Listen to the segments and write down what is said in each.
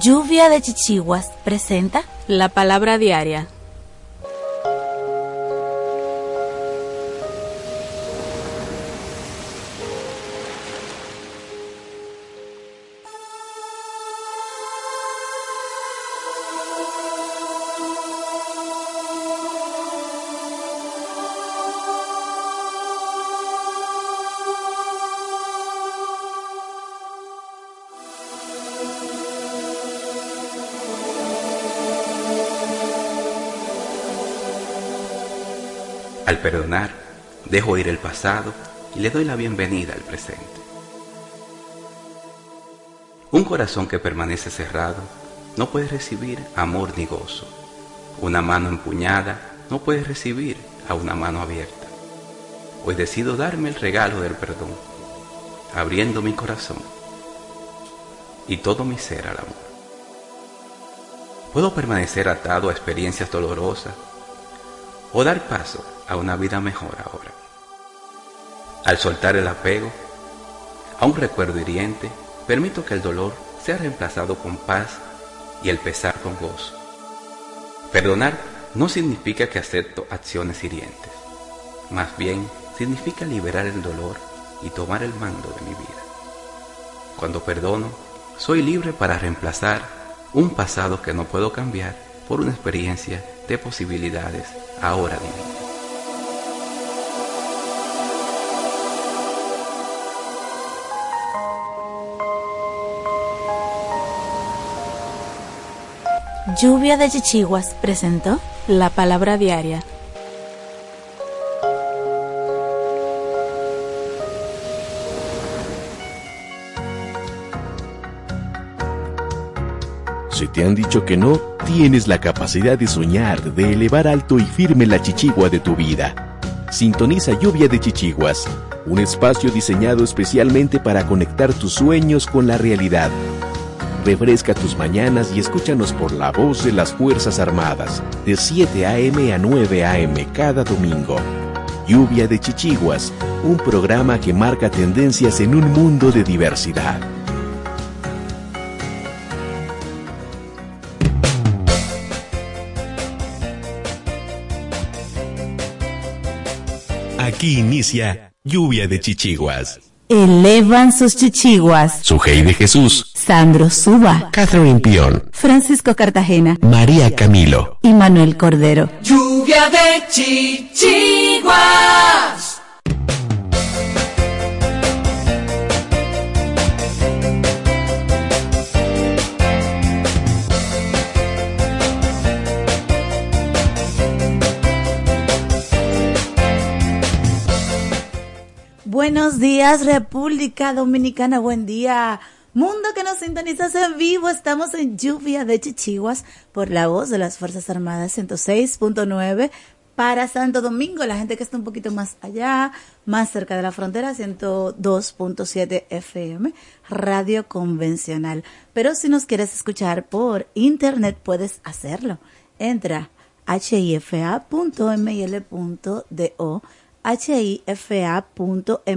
Lluvia de Chichiguas presenta la palabra diaria Al perdonar, dejo ir el pasado y le doy la bienvenida al presente. Un corazón que permanece cerrado no puede recibir amor ni gozo. Una mano empuñada no puede recibir a una mano abierta. Hoy decido darme el regalo del perdón, abriendo mi corazón y todo mi ser al amor. Puedo permanecer atado a experiencias dolorosas o dar paso a una vida mejor ahora. Al soltar el apego a un recuerdo hiriente, permito que el dolor sea reemplazado con paz y el pesar con gozo. Perdonar no significa que acepto acciones hirientes, más bien significa liberar el dolor y tomar el mando de mi vida. Cuando perdono, soy libre para reemplazar un pasado que no puedo cambiar por una experiencia de posibilidades ahora divina. Lluvia de Chichiguas presentó la palabra diaria. Si te han dicho que no, tienes la capacidad de soñar, de elevar alto y firme la chichigua de tu vida. Sintoniza Lluvia de Chichiguas, un espacio diseñado especialmente para conectar tus sueños con la realidad. Refresca tus mañanas y escúchanos por la voz de las Fuerzas Armadas, de 7 a.m. a 9 a.m. cada domingo. Lluvia de Chichiguas, un programa que marca tendencias en un mundo de diversidad. Aquí inicia Lluvia de Chichiguas. Elevan sus chichiguas. Sujei de Jesús. Sandro Suba. Catherine Pion. Francisco Cartagena. María Camilo. Y Manuel Cordero. Lluvia de chichiguas. Buenos días, República Dominicana. Buen día. Mundo que nos sintonizas en vivo. Estamos en Lluvia de Chichiguas por la voz de las Fuerzas Armadas 106.9 para Santo Domingo. La gente que está un poquito más allá, más cerca de la frontera, 102.7 FM, radio convencional. Pero si nos quieres escuchar por internet, puedes hacerlo. Entra hifa.mil.do hifa.mil.do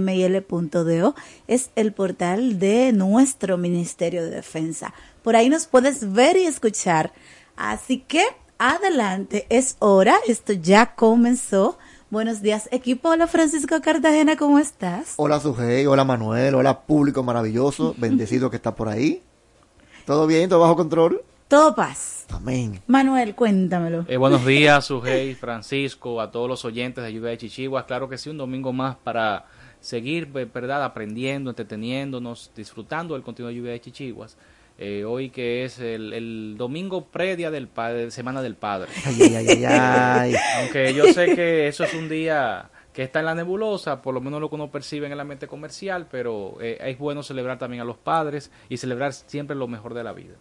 es el portal de nuestro Ministerio de Defensa. Por ahí nos puedes ver y escuchar. Así que adelante, es hora, esto ya comenzó. Buenos días, equipo. Hola, Francisco Cartagena, ¿cómo estás? Hola, Sujei. Hola, Manuel. Hola, público maravilloso, bendecido que está por ahí. ¿Todo bien? ¿Todo bajo control? Todo paz. Amén. Manuel, cuéntamelo. Eh, buenos días, Sujei, Francisco, a todos los oyentes de Lluvia de Chichiguas. Claro que sí, un domingo más para seguir, ¿verdad? Aprendiendo, entreteniéndonos, disfrutando del contenido de Lluvia de Chichiguas. Eh, hoy que es el, el domingo predia del padre, Semana del Padre. Ay, ay, ay, ay, ay. Aunque yo sé que eso es un día que está en la nebulosa, por lo menos lo que uno percibe en el ambiente comercial, pero eh, es bueno celebrar también a los padres y celebrar siempre lo mejor de la vida.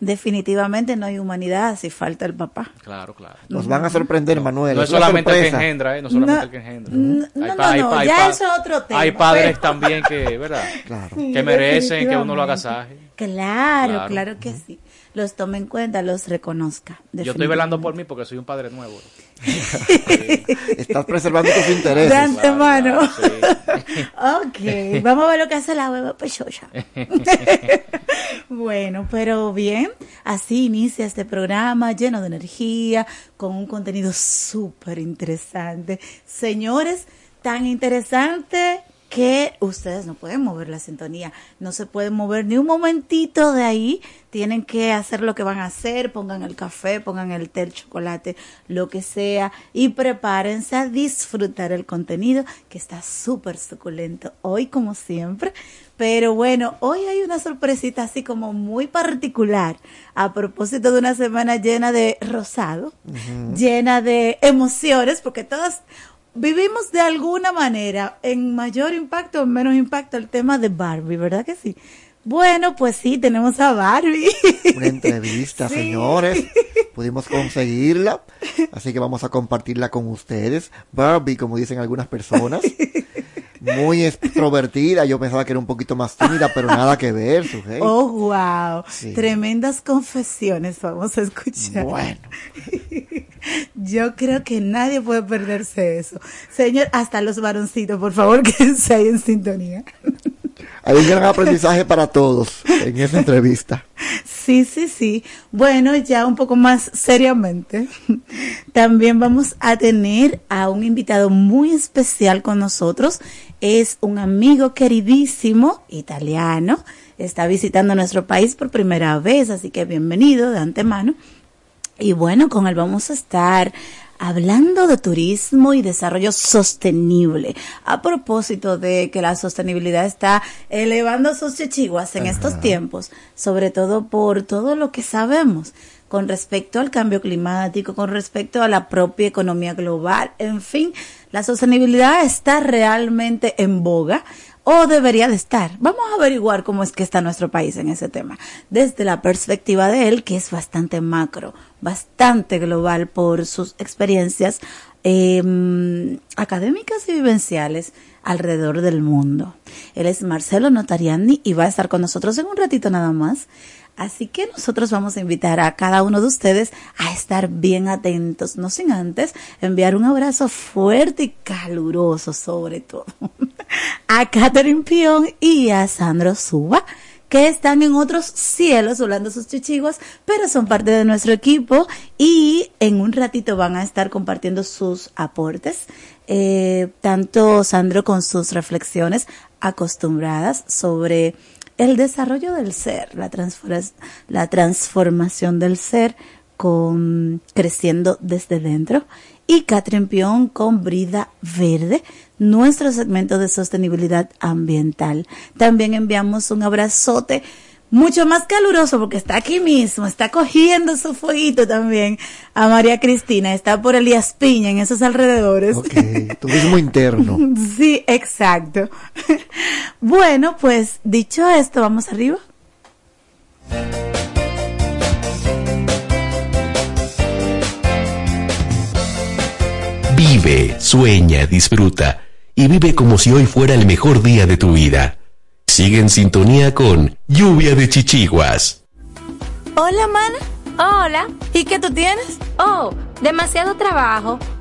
Definitivamente no hay humanidad si falta el papá. Claro, claro. Nos van a sorprender, Manuel. No es solamente el que engendra, ¿eh? No solamente No, el que engendra. no, Hay no, pa- no, pa- ya eso es otro tema, Hay padres pero- también que, ¿verdad? Claro. Sí, Que merecen que uno lo agasaje. Claro, Claro. claro que sí. Los tome en cuenta, los reconozca. Yo estoy velando por mí porque soy un padre nuevo. Estás preservando tus De intereses. antemano. Claro, sí. Ok, vamos a ver lo que hace la hueva pechocha. bueno, pero bien, así inicia este programa lleno de energía, con un contenido súper interesante. Señores, tan interesante que ustedes no pueden mover la sintonía, no se pueden mover ni un momentito de ahí, tienen que hacer lo que van a hacer, pongan el café, pongan el té, el chocolate, lo que sea, y prepárense a disfrutar el contenido que está súper suculento hoy como siempre. Pero bueno, hoy hay una sorpresita así como muy particular a propósito de una semana llena de rosado, llena de emociones, porque todas vivimos de alguna manera en mayor impacto o en menos impacto el tema de Barbie, ¿verdad que sí? Bueno, pues sí, tenemos a Barbie. Una entrevista, Sí. señores. Pudimos conseguirla, así que vamos a compartirla con ustedes. Barbie, como dicen algunas personas. Muy extrovertida, yo pensaba que era un poquito más tímida, pero nada que ver, sujei. Oh, wow. Sí. Tremendas confesiones vamos a escuchar. Bueno, Yo creo que nadie puede perderse eso. Señor, hasta los varoncitos, por favor, quédense ahí en sintonía. Hay un gran aprendizaje para todos en esta entrevista. Sí, sí, sí. Bueno, ya un poco más seriamente, también vamos a tener a un invitado muy especial con nosotros. Es un amigo queridísimo italiano. Está visitando nuestro país por primera vez, así que bienvenido de antemano. Y bueno, con él vamos a estar hablando de turismo y desarrollo sostenible. A propósito de que la sostenibilidad está elevando sus chichiguas en estos tiempos, sobre todo por todo lo que sabemos con respecto al cambio climático, con respecto a la propia economía global, en fin, la sostenibilidad está realmente en boga o debería de estar. Vamos a averiguar cómo es que está nuestro país en ese tema, desde la perspectiva de él, que es bastante macro, bastante global por sus experiencias eh, académicas y vivenciales alrededor del mundo. Él es Marcelo Notariani y va a estar con nosotros en un ratito nada más. Así que nosotros vamos a invitar a cada uno de ustedes a estar bien atentos, no sin antes enviar un abrazo fuerte y caluroso sobre todo. A Catherine Pion y a Sandro Suba que están en otros cielos volando sus chichiguas, pero son parte de nuestro equipo y en un ratito van a estar compartiendo sus aportes, eh, tanto Sandro con sus reflexiones acostumbradas sobre el desarrollo del ser, la, la transformación del ser con creciendo desde dentro y Catherine Pion con Brida Verde, nuestro segmento de sostenibilidad ambiental. También enviamos un abrazote mucho más caluroso porque está aquí mismo, está cogiendo su fueguito también a María Cristina, está por Elías Piña en esos alrededores. Ok, turismo interno. Sí, exacto. Bueno, pues dicho esto, vamos arriba. Vive, sueña, disfruta y vive como si hoy fuera el mejor día de tu vida. Sigue en sintonía con Lluvia de Chichiguas. Hola, mana. Hola. ¿Y qué tú tienes? Oh, demasiado trabajo,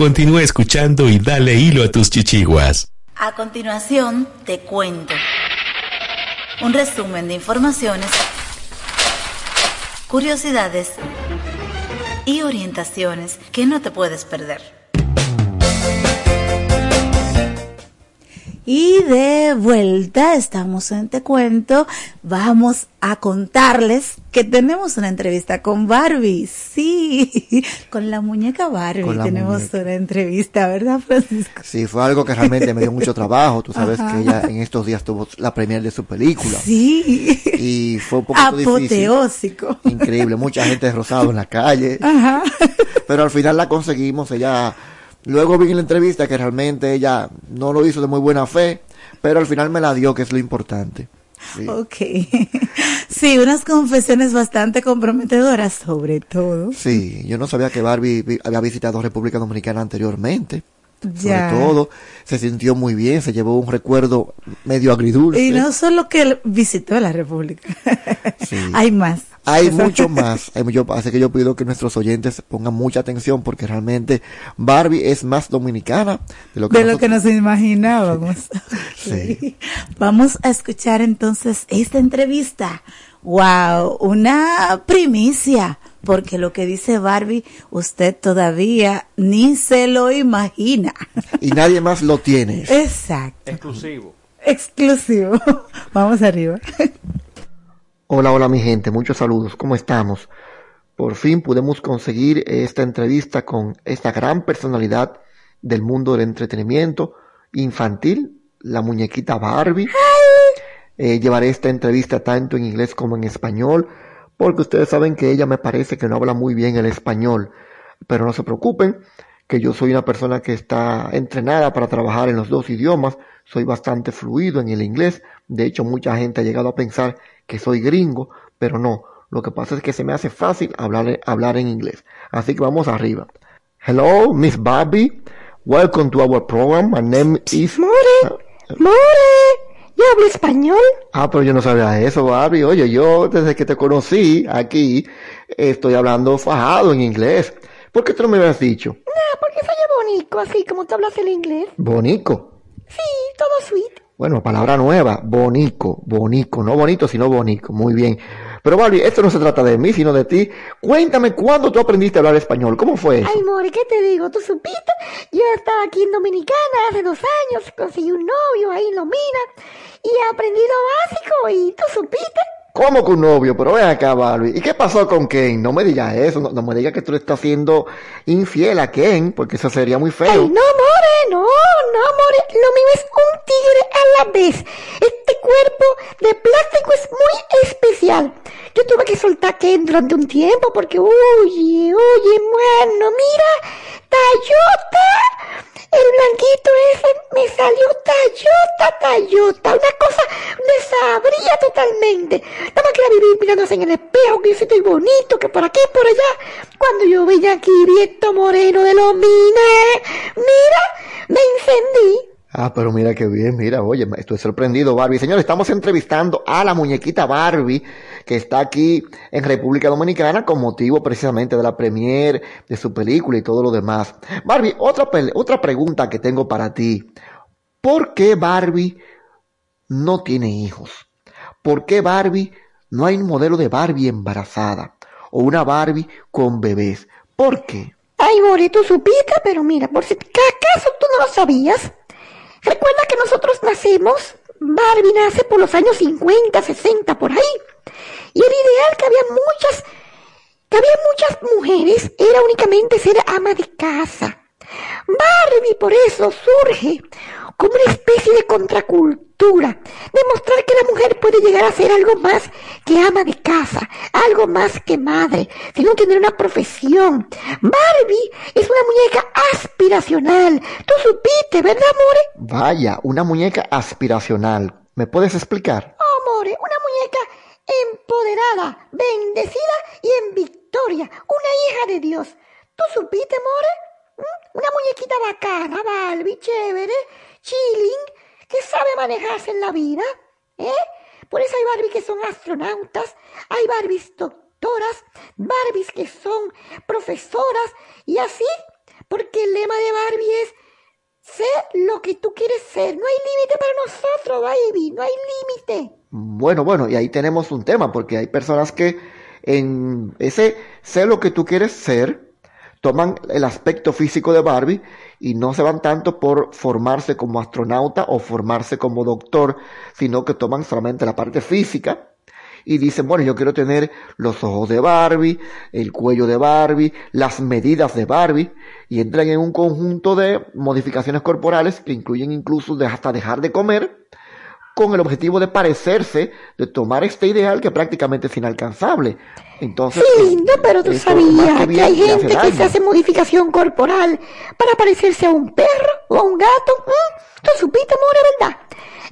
Continúa escuchando y dale hilo a tus chichiguas. A continuación, te cuento un resumen de informaciones, curiosidades y orientaciones que no te puedes perder. Y de vuelta, estamos en Te Cuento. Vamos a contarles que tenemos una entrevista con Barbie. Sí, con la muñeca Barbie tenemos una entrevista, ¿verdad, Francisco? Sí, fue algo que realmente me dio mucho trabajo. Tú sabes que ella en estos días tuvo la premier de su película. Sí. Y fue un poco Apoteósico. Increíble, mucha gente rosado en la calle. Ajá. Pero al final la conseguimos, ella Luego vi en la entrevista que realmente ella no lo hizo de muy buena fe, pero al final me la dio, que es lo importante. Sí. Ok. Sí, unas confesiones bastante comprometedoras sobre todo. Sí, yo no sabía que Barbie había visitado República Dominicana anteriormente. Ya. Sobre todo, se sintió muy bien, se llevó un recuerdo medio agridulce. Y no solo que visitó la República. Sí. Hay más. Hay mucho más. así que yo pido que nuestros oyentes pongan mucha atención porque realmente Barbie es más dominicana de lo que, lo que nos imaginábamos. sí. Vamos a escuchar entonces esta entrevista. Wow, una primicia, porque lo que dice Barbie usted todavía ni se lo imagina. Y nadie más lo tiene. Exacto. Exclusivo. Exclusivo. Vamos arriba. Hola, hola mi gente, muchos saludos, ¿cómo estamos? Por fin pudimos conseguir esta entrevista con esta gran personalidad del mundo del entretenimiento infantil, la muñequita Barbie. Eh, llevaré esta entrevista tanto en inglés como en español, porque ustedes saben que ella me parece que no habla muy bien el español, pero no se preocupen, que yo soy una persona que está entrenada para trabajar en los dos idiomas, soy bastante fluido en el inglés, de hecho mucha gente ha llegado a pensar que soy gringo, pero no, lo que pasa es que se me hace fácil hablar, hablar en inglés. Así que vamos arriba. Hello, Miss Barbie. Welcome to our program. My name is... More, More, ¿yo hablo español? Ah, pero yo no sabía eso, Barbie. Oye, yo desde que te conocí aquí, estoy hablando fajado en inglés. ¿Por qué tú no me habías dicho? No, porque soy bonito, así como tú hablas el inglés. ¿Bonico? Sí, todo sweet. Bueno, palabra nueva, bonico, bonico, no bonito, sino bonico, muy bien. Pero Barbie, esto no se trata de mí, sino de ti. Cuéntame cuándo tú aprendiste a hablar español, ¿cómo fue eso? Ay, More, ¿qué te digo? ¿Tú supiste? Yo estaba aquí en Dominicana hace dos años, conseguí un novio ahí en Lomina y he aprendido básico y tú supiste. ¿Cómo con un novio? Pero ven acá, Barbie. ¿Y qué pasó con Ken? No me digas eso, no, no me digas que tú le estás siendo infiel a Ken, porque eso sería muy feo. Ay, no, more, no, no, more. Lo mío es un tigre a la vez. Este cuerpo de plástico es muy especial. Yo tuve que soltar a Ken durante un tiempo porque, oye, oye, bueno, mira, Tayota, el blanquito ese me salió Tayota, Tayota, una cosa desabría totalmente. Nada más que la viví mirándose en el espejo, que yo estoy bonito, que por aquí, por allá. Cuando yo veía aquí Vieto Moreno de los Mines, mira, me encendí. Ah, pero mira qué bien, mira, oye, estoy sorprendido, Barbie. Señores, estamos entrevistando a la muñequita Barbie, que está aquí en República Dominicana con motivo precisamente de la premiere de su película y todo lo demás. Barbie, otra, otra pregunta que tengo para ti. ¿Por qué Barbie no tiene hijos? ¿Por qué Barbie no hay un modelo de Barbie embarazada? O una Barbie con bebés. ¿Por qué? Ay, More, tú supiste, pero mira, por si acaso tú no lo sabías. Recuerda que nosotros nacemos, Barbie nace por los años 50, 60, por ahí. Y el ideal que había muchas, que había muchas mujeres era únicamente ser ama de casa. Barbie por eso surge como una especie de contracultura, demostrar que la mujer puede llegar a ser algo más que ama de casa, algo más que madre, sino tener una profesión. Barbie es una muñeca aspiracional. Tú supiste, ¿verdad, More? Vaya, una muñeca aspiracional. ¿Me puedes explicar? Oh, More, una muñeca empoderada, bendecida y en victoria, una hija de Dios. ¿Tú supiste, More? ¿Mm? Una muñequita bacana, Barbie, chévere, chilling, que sabe manejarse en la vida, ¿eh? Por eso hay Barbies que son astronautas, hay Barbies doctoras, Barbies que son profesoras, y así, porque el lema de Barbie es Sé lo que tú quieres ser. No hay límite para nosotros, baby. No hay límite. Bueno, bueno, y ahí tenemos un tema, porque hay personas que en ese sé lo que tú quieres ser, toman el aspecto físico de Barbie y no se van tanto por formarse como astronauta o formarse como doctor, sino que toman solamente la parte física y dicen, bueno, yo quiero tener los ojos de Barbie, el cuello de Barbie, las medidas de Barbie, y entran en un conjunto de modificaciones corporales que incluyen incluso hasta dejar de comer, con el objetivo de parecerse, de tomar este ideal que prácticamente es inalcanzable. Entonces, Sí, lindo, pero tú esto sabías que, bien hay gente que daño. se hace modificación corporal para parecerse a un perro o a un gato. ¿Mm? ¿Tú supiste, verdad?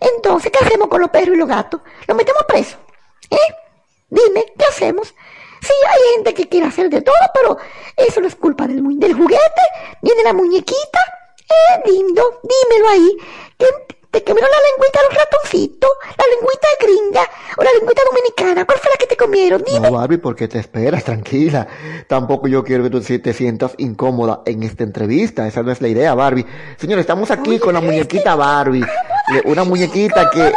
Entonces, ¿qué hacemos con los perros y los gatos? ¿Los metemos presos? ¿Eh? Dime, ¿qué hacemos? Sí, hay gente que quiere hacer de todo, pero eso no es culpa del, del juguete ni de la muñequita. Eh, lindo, dímelo ahí. ¿Que te comieron la lengüita los ratoncitos? ¿La lengüita gringa o la lengüita dominicana? ¿Cuál fue la que te comieron? Dime. No, Barbie, ¿por qué te esperas? Tranquila. Tampoco yo quiero que tú te sientas incómoda en esta entrevista. Esa no es la idea, Barbie. Señores, estamos aquí con la muñequita Barbie. Una muñequita que...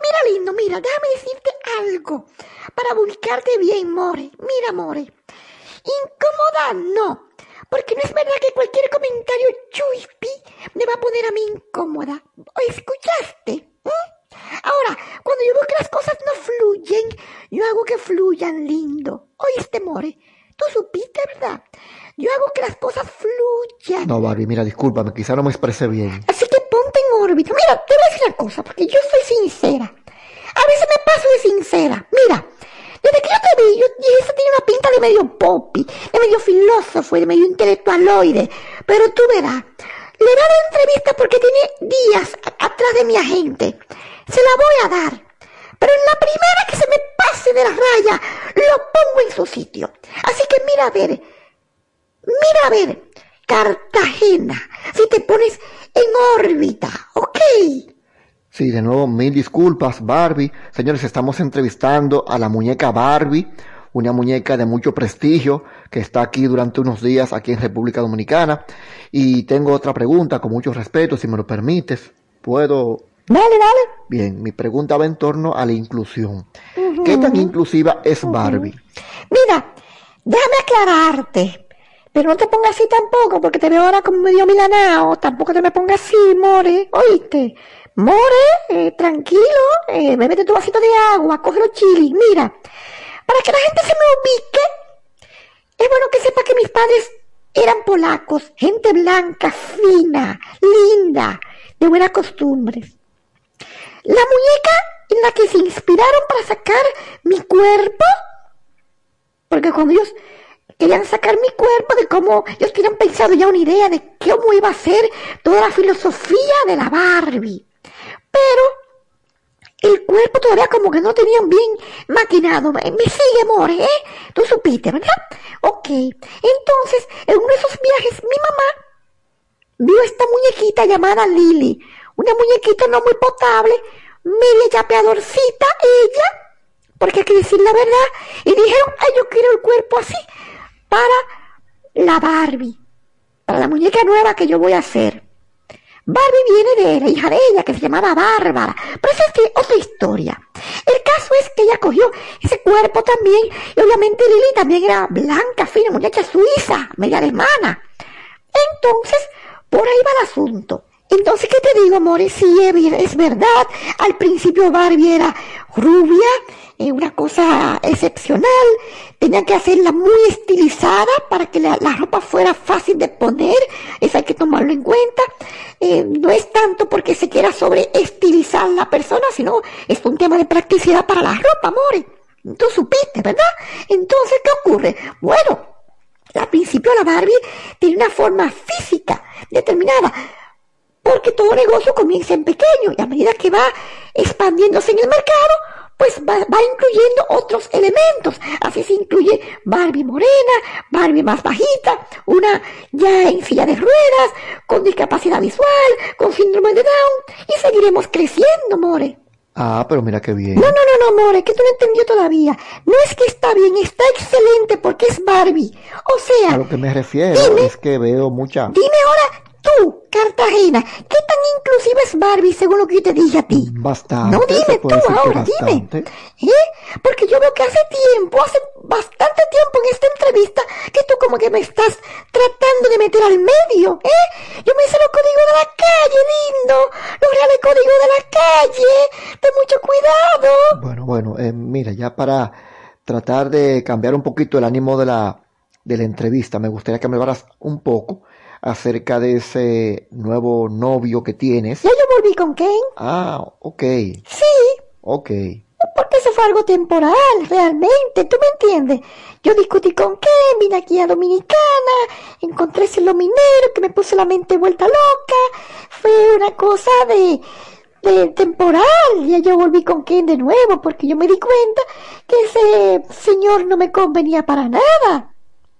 Mira, lindo, mira, déjame decirte algo para ubicarte bien, More. Mira, More. Incómoda no, porque no es verdad que cualquier comentario chuspi me va a poner a mí incómoda. ¿Escuchaste? ¿Mm? Ahora, cuando yo veo que las cosas no fluyen, yo hago que fluyan, lindo. ¿Oíste, More? Tú supiste, ¿verdad? Yo hago que las cosas fluyan. No, Barbie, mira, discúlpame, quizá no me expresé bien. Así que ponte en órbita. Mira, te voy a decir una cosa, porque yo soy sincera. A veces me paso de sincera. Mira, desde que yo te vi, yo dije, eso tiene una pinta de medio popi, de medio filósofo y de medio intelectualoide. Pero tú verás, le a dar entrevista porque tiene días atrás de mi agente. Se la voy a dar. Pero en la primera que se me pase de la raya, lo pongo en su sitio. Así que mira a ver, mira a ver, Cartagena, si te pones en órbita, ¿ok? Sí, de nuevo, mil disculpas, Barbie. Señores, estamos entrevistando a la muñeca Barbie, una muñeca de mucho prestigio que está aquí durante unos días aquí en República Dominicana. Y tengo otra pregunta, con mucho respeto, si me lo permites. ¿Puedo? Dale, dale. Bien, mi pregunta va en torno a la inclusión. ¿Qué tan inclusiva es Barbie? Mira, déjame aclararte. Pero no te pongas así tampoco, porque te veo ahora como medio milanao. Tampoco te me pongas así, more. ¿Oíste? More, eh, tranquilo, eh, bébete tu vasito de agua, coge los chilis. Mira, para que la gente se me ubique, es bueno que sepa que mis padres eran polacos, gente blanca, fina, linda, de buenas costumbres. La muñeca en la que se inspiraron para sacar mi cuerpo, porque cuando ellos querían sacar mi cuerpo, de cómo ellos tenían pensado ya una idea de cómo iba a ser toda la filosofía de la Barbie. Pero el cuerpo todavía como que no tenían bien maquinado. Me sigue, amor, ¿eh? Tú supiste, ¿verdad? Ok. Entonces, en uno de esos viajes, mi mamá vio esta muñequita llamada Lily. Una muñequita no muy potable, media yapeadorcita, ella, porque hay que decir la verdad. Y dijeron, ay, yo quiero el cuerpo así, para la Barbie, para la muñeca nueva que yo voy a hacer. Barbie viene de la hija de ella, que se llamaba Bárbara. Pero esa es otra historia. El caso es que ella cogió ese cuerpo también, y obviamente Lili también era blanca, fina, muchacha suiza, media alemana. Entonces, por ahí va el asunto. Entonces, ¿qué te digo, amores? Sí, es verdad. Al principio Barbie era rubia, eh, una cosa excepcional. Tenía que hacerla muy estilizada para que la, ropa fuera fácil de poner. Eso hay que tomarlo en cuenta. Eh, no es tanto porque se quiera sobre estilizar la persona, sino es un tema de practicidad para la ropa, amores. Tú supiste, ¿verdad? Entonces, ¿qué ocurre? Bueno, al principio la Barbie tiene una forma física determinada porque todo negocio comienza en pequeño y a medida que va expandiéndose en el mercado, pues va, incluyendo otros elementos. Así se incluye Barbie morena, Barbie más bajita, una ya en silla de ruedas, con discapacidad visual, con síndrome de Down, y seguiremos creciendo, More. Ah, pero mira qué bien. No, no, no, no, More, que tú no entendió todavía. No es que está bien, está excelente porque es Barbie. O sea... A lo que me refiero es que veo mucha... Dime ahora Tú, Cartagena, ¿qué tan inclusiva es Barbie según lo que yo te dije a ti? Bastante. No, dime tú ahora, dime. ¿Eh? Porque yo veo que hace tiempo, hace bastante tiempo en esta entrevista, que tú como que me estás tratando de meter al medio, ¿eh? Yo me hice los códigos de la calle, lindo. Los reales códigos de la calle. Ten mucho cuidado. Bueno, bueno, eh, mira, ya para tratar de cambiar un poquito el ánimo de la, de la entrevista, me gustaría que me hablaras un poco acerca de ese nuevo novio que tienes. Ya yo volví con Ken. Ah, ok. Sí. Ok. Porque eso fue algo temporal, realmente, ¿tú me entiendes? Yo discutí con Ken, vine aquí a Dominicana, encontré ese lominero que me puso la mente vuelta loca. Fue una cosa de, de temporal. Ya yo volví con Ken de nuevo porque yo me di cuenta que ese señor no me convenía para nada.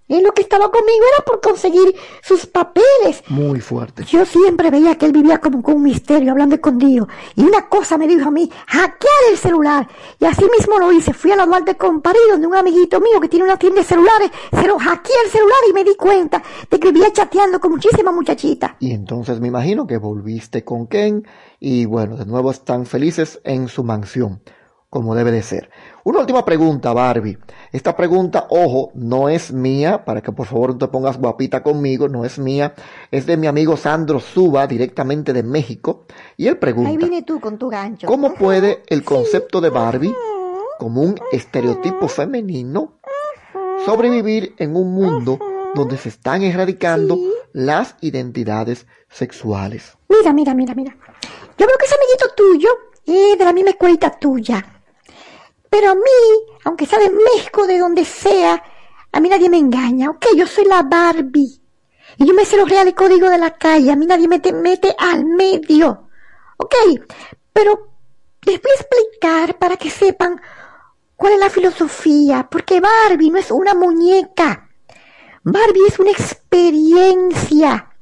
Él lo que estaba conmigo era por conseguir sus papeles. Muy fuerte. Yo siempre veía que él vivía como con un misterio, hablando con Dios. Y una cosa me dijo a mí, hackear el celular. Y así mismo lo hice. Fui a la Duarte con París, donde un amiguito mío que tiene una tienda de celulares, se lo hackeé el celular y me di cuenta de que vivía chateando con muchísimas muchachitas. Y entonces me imagino que volviste con Ken y bueno, de nuevo están felices en su mansión como debe de ser. Una última pregunta, Barbie. Esta pregunta, ojo, no es mía, para que por favor no te pongas guapita conmigo, no es mía, es de mi amigo Sandro Suba, directamente de México, y él pregunta, Ahí viene tú con tu gancho. ¿cómo puede el concepto de Barbie, como un estereotipo femenino, sobrevivir en un mundo donde se están erradicando las identidades sexuales? Mira, mira, mira, mira. Yo veo que ese amiguito tuyo es de la misma escuelita tuya. Pero a mí, aunque sea de México, de donde sea, a mí nadie me engaña, ¿ok? Yo soy la Barbie. Y yo me sé los reales códigos de la calle, a mí nadie me mete al medio. ¿Ok? Pero les voy a explicar para que sepan cuál es la filosofía, porque Barbie no es una muñeca. Barbie es una experiencia.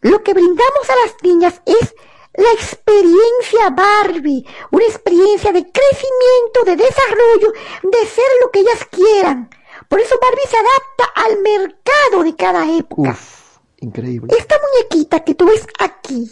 Lo que brindamos a las niñas es la experiencia Barbie, una experiencia de crecimiento, de desarrollo, de ser lo que ellas quieran. Por eso Barbie se adapta al mercado de cada época. Uf, increíble. Esta muñequita que tú ves aquí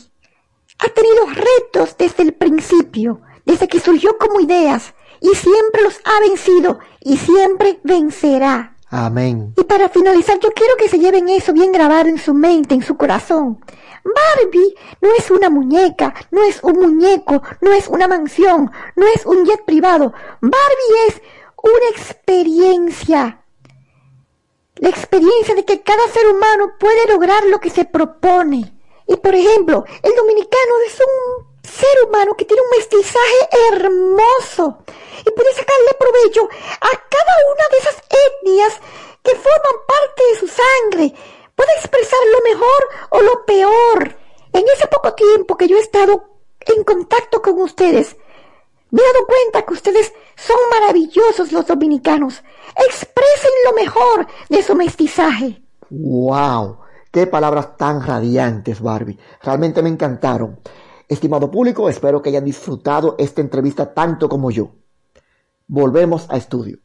ha tenido retos desde el principio, desde que surgió como ideas, y siempre los ha vencido y siempre vencerá. Amén. Y para finalizar, yo quiero que se lleven eso bien grabado en su mente, en su corazón. Barbie no es una muñeca, no es un muñeco, no es una mansión, no es un jet privado. Barbie es una experiencia. La experiencia de que cada ser humano puede lograr lo que se propone. Y por ejemplo, el dominicano es un ser humano que tiene un mestizaje hermoso y puede sacarle provecho a cada una de esas etnias que forman parte de su sangre. Puede expresar lo mejor o lo peor. En ese poco tiempo que yo he estado en contacto con ustedes, me he dado cuenta que ustedes son maravillosos los dominicanos. Expresen lo mejor de su mestizaje. ¡Wow! Qué palabras tan radiantes, Barbie. Realmente me encantaron. Estimado público, espero que hayan disfrutado esta entrevista tanto como yo. Volvemos a estudio.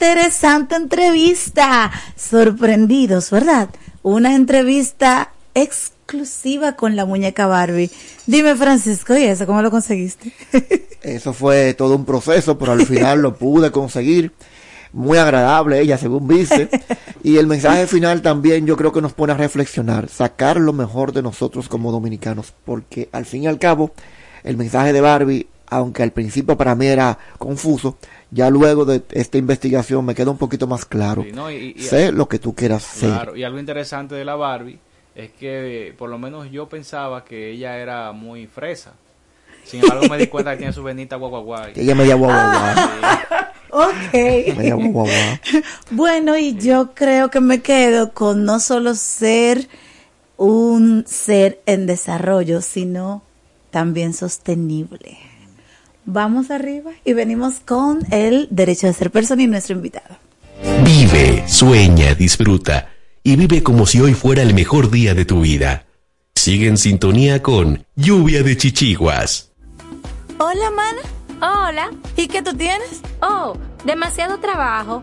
Interesante entrevista. Sorprendidos, ¿verdad? Una entrevista exclusiva con la muñeca Barbie. Dime, Francisco, ¿y eso cómo lo conseguiste? Eso fue todo un proceso, pero al final lo pude conseguir. Muy agradable ella, según viste. Y el mensaje final también yo creo que nos pone a reflexionar, sacar lo mejor de nosotros como dominicanos, porque al fin y al cabo, el mensaje de Barbie aunque al principio para mí era confuso, ya luego de esta investigación me queda un poquito más claro. Sí, ¿no? y, y, sé lo que tú quieras claro, ser. Y algo interesante de la Barbie es que por lo menos yo pensaba que ella era muy fresa. Sin embargo me di cuenta que tiene su venita guaguaguay. Que ella media guaguaguá. ok. Media guaguaguá. Bueno, y yo creo que me quedo con no solo ser un ser en desarrollo, sino también sostenible. Vamos arriba y venimos con el derecho de ser persona y nuestro invitado. Vive, sueña, disfruta y vive como si hoy fuera el mejor día de tu vida. Sigue en sintonía con Lluvia de Chichiguas. Hola, mana. Hola. ¿Y qué tú tienes? Oh, demasiado trabajo,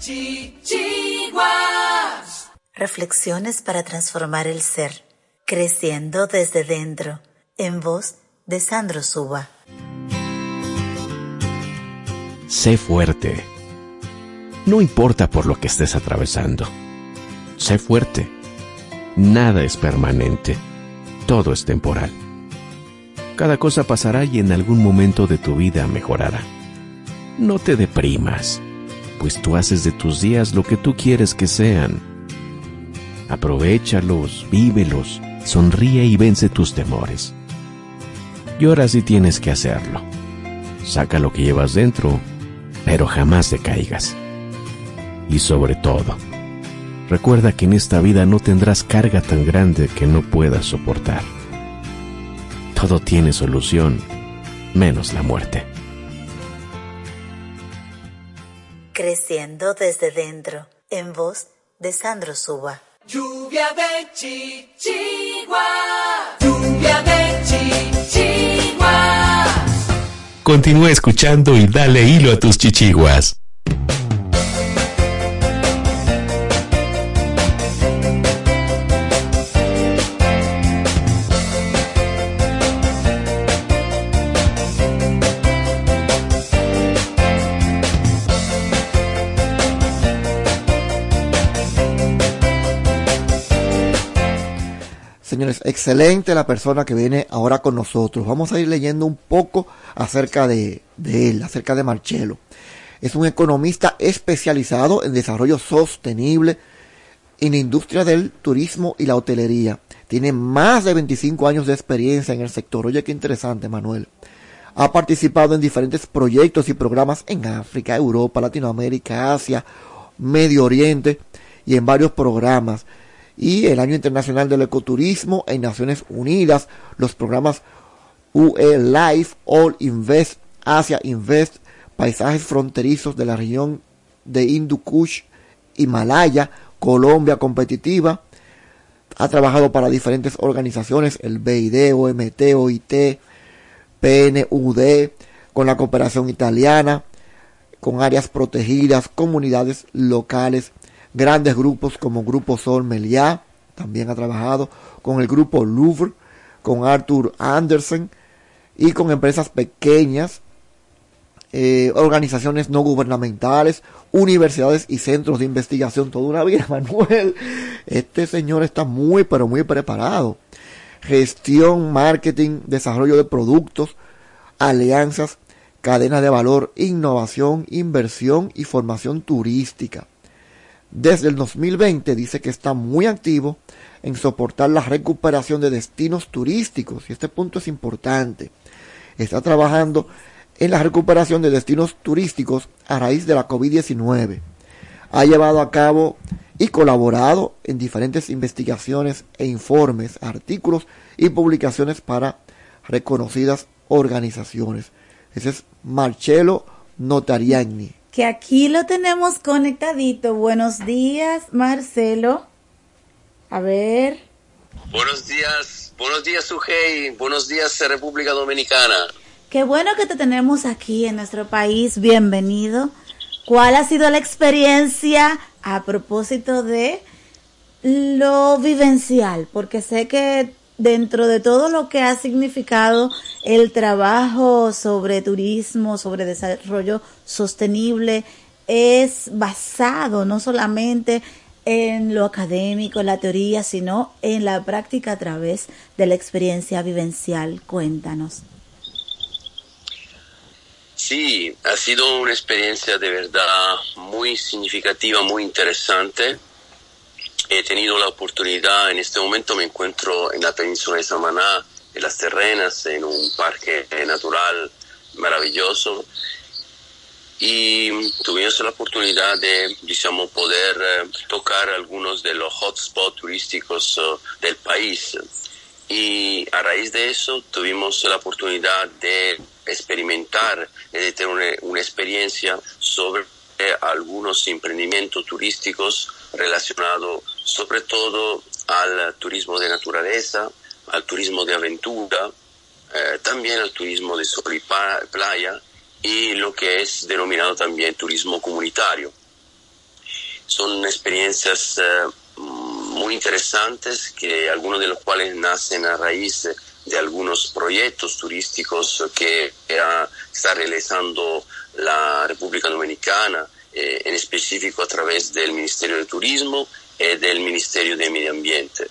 chichiguas. Reflexiones para transformar el ser, creciendo desde dentro, en voz de Sandro Suba. Sé fuerte. No importa por lo que estés atravesando. Sé fuerte. Nada es permanente. Todo es temporal. Cada cosa pasará y en algún momento de tu vida mejorará. No te deprimas, pues tú haces de tus días lo que tú quieres que sean. Aprovechalos, vívelos, sonríe y vence tus temores. Llora si tienes que hacerlo. Saca lo que llevas dentro, pero jamás decaigas. Y sobre todo, recuerda que en esta vida no tendrás carga tan grande que no puedas soportar. Todo tiene solución, menos la muerte. Creciendo desde dentro, en voz de Sandro Suba. Lluvia de chichiguas. Lluvia de chichiguas. Continúa escuchando y dale hilo a tus chichiguas. Excelente la persona que viene ahora con nosotros. Vamos a ir leyendo un poco acerca de, de él, acerca de Marcelo. Es un economista especializado en desarrollo sostenible en la industria del turismo y la hotelería. Tiene más de 25 años de experiencia en el sector. Oye, qué interesante, Manuel. Ha participado en diferentes proyectos y programas en África, Europa, Latinoamérica, Asia, Medio Oriente y en varios programas. Y el Año Internacional del Ecoturismo en Naciones Unidas, los programas UE Life, All Invest, Asia Invest, paisajes fronterizos de la región de Hindu Kush, Himalaya, Colombia competitiva. Ha trabajado para diferentes organizaciones, el BID, OMT, OIT, PNUD, con la cooperación italiana, con áreas protegidas, comunidades locales, grandes grupos como Grupo Sol Meliá, también ha trabajado con el Grupo Louvre, con Arthur Andersen y con empresas pequeñas, eh, organizaciones no gubernamentales, universidades y centros de investigación, toda una vida, Manuel. Este señor está muy, pero muy preparado. Gestión, marketing, desarrollo de productos, alianzas, cadena de valor, innovación, inversión y formación turística. Desde el 2020 dice que está muy activo en soportar la recuperación de destinos turísticos y este punto es importante. Está trabajando en la recuperación de destinos turísticos a raíz de la COVID-19. Ha llevado a cabo y colaborado en diferentes investigaciones e informes, artículos y publicaciones para reconocidas organizaciones. Ese es Marcello Notariani. Que aquí lo tenemos conectadito. Buenos días, Marcelo. A ver. Buenos días, buenos días, Sujei. Buenos días, República Dominicana. Qué bueno que te tenemos aquí en nuestro país. Bienvenido. ¿Cuál ha sido la experiencia a propósito de lo vivencial? Porque sé que dentro de todo lo que ha significado el trabajo sobre turismo, sobre desarrollo sostenible es basado no solamente en lo académico, en la teoría, sino en la práctica a través de la experiencia vivencial. Cuéntanos. Sí, ha sido una experiencia de verdad muy significativa, muy interesante. He tenido la oportunidad, en este momento me encuentro en la península de Samaná, en las terrenas, en un parque natural maravilloso. Y tuvimos la oportunidad de, digamos, poder eh, tocar algunos de los hotspots turísticos eh, del país. Y a raíz de eso tuvimos la oportunidad de experimentar, de tener una, una experiencia sobre algunos emprendimientos turísticos relacionados sobre todo al turismo de naturaleza, al turismo de aventura, eh, también al turismo de sol y playa y lo que es denominado también turismo comunitario. Son experiencias eh, muy interesantes que algunos de los cuales nacen a raíz de algunos proyectos turísticos que eh, está realizando la República Dominicana, eh, en específico a través del Ministerio de Turismo y del Ministerio de Medio Ambiente.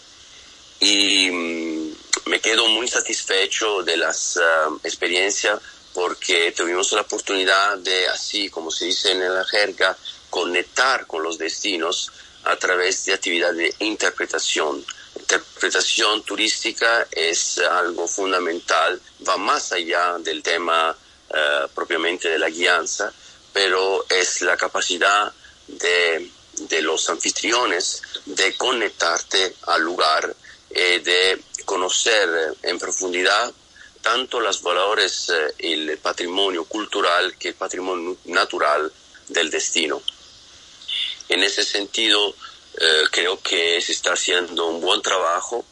Y mm, me quedo muy satisfecho de las ah, experiencias porque tuvimos la oportunidad de, así como se dice en la jerga, conectar con los destinos a través de actividades de interpretación. Interpretación turística es algo fundamental, va más allá del tema eh, propiamente de la guianza, pero es la capacidad de, de los anfitriones de conectarte al lugar y de conocer en profundidad tanto los valores eh, el patrimonio cultural que el patrimonio natural del destino. En ese sentido, eh, creo que se está haciendo un buen trabajo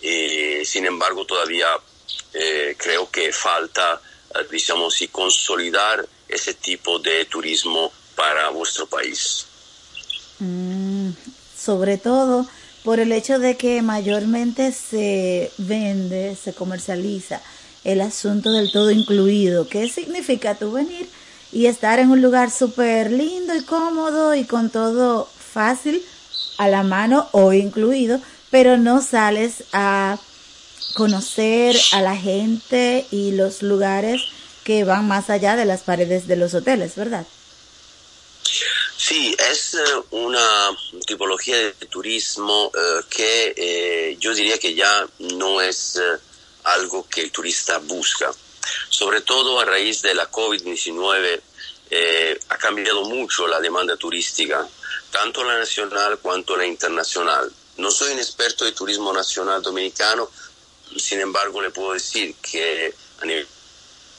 y sin embargo todavía eh, creo que falta, eh, digamos, y consolidar ese tipo de turismo para vuestro país. Mm, sobre todo por el hecho de que mayormente se vende, se comercializa el asunto del todo incluido. ¿Qué significa tú venir y estar en un lugar súper lindo y cómodo y con todo fácil a la mano o incluido, pero no sales a conocer a la gente y los lugares que van más allá de las paredes de los hoteles, ¿verdad? Sí, es eh, una tipología de turismo eh, que eh, yo diría que ya no es algo que el turista busca. Sobre todo a raíz de la COVID-19 eh, ha cambiado mucho la demanda turística, tanto la nacional cuanto la internacional. No soy un experto de turismo nacional dominicano, sin embargo le puedo decir que a nivel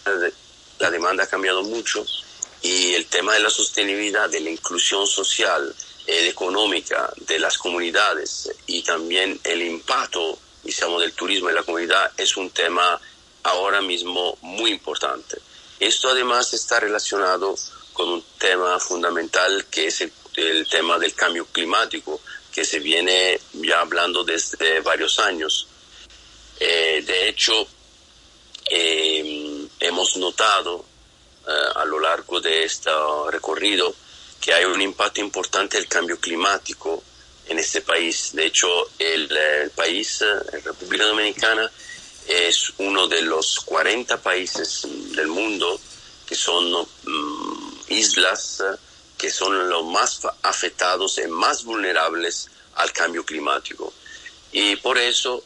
de- la demanda ha cambiado mucho y el tema de la sostenibilidad, de la inclusión social, eh, económica de las comunidades y también el impacto, digamos, del turismo en la comunidad es un tema ahora mismo muy importante. Esto además está relacionado con un tema fundamental que es el, el tema del cambio climático, que se viene ya hablando desde varios años. Eh, de hecho, eh, hemos notado eh, a lo largo de este recorrido que hay un impacto importante del cambio climático en este país. De hecho, el, eh, país, la República Dominicana, es uno de los 40 países del mundo que son mm, islas que son los más afectados y más vulnerables al cambio climático. Y por eso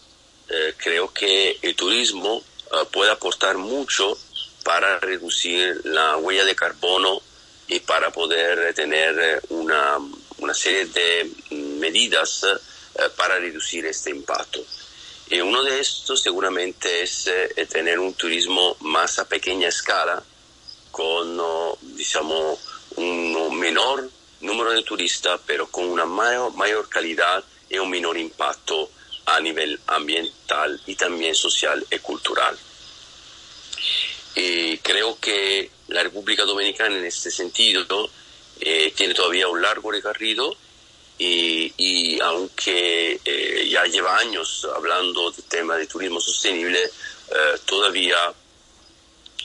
eh, creo que el turismo eh, puede aportar mucho para reducir la huella de carbono y para poder tener eh, una, una serie de medidas eh, para reducir este impacto. Y uno de estos seguramente es tener un turismo más a pequeña escala, con, oh, diciamo, un menor número de turistas, pero con una mayor, mayor calidad y un menor impacto a nivel ambiental y también social y cultural. Y creo que la República Dominicana en este sentido eh, tiene todavía un largo recorrido y, aunque eh, ya lleva años hablando del tema de turismo sostenible, eh, todavía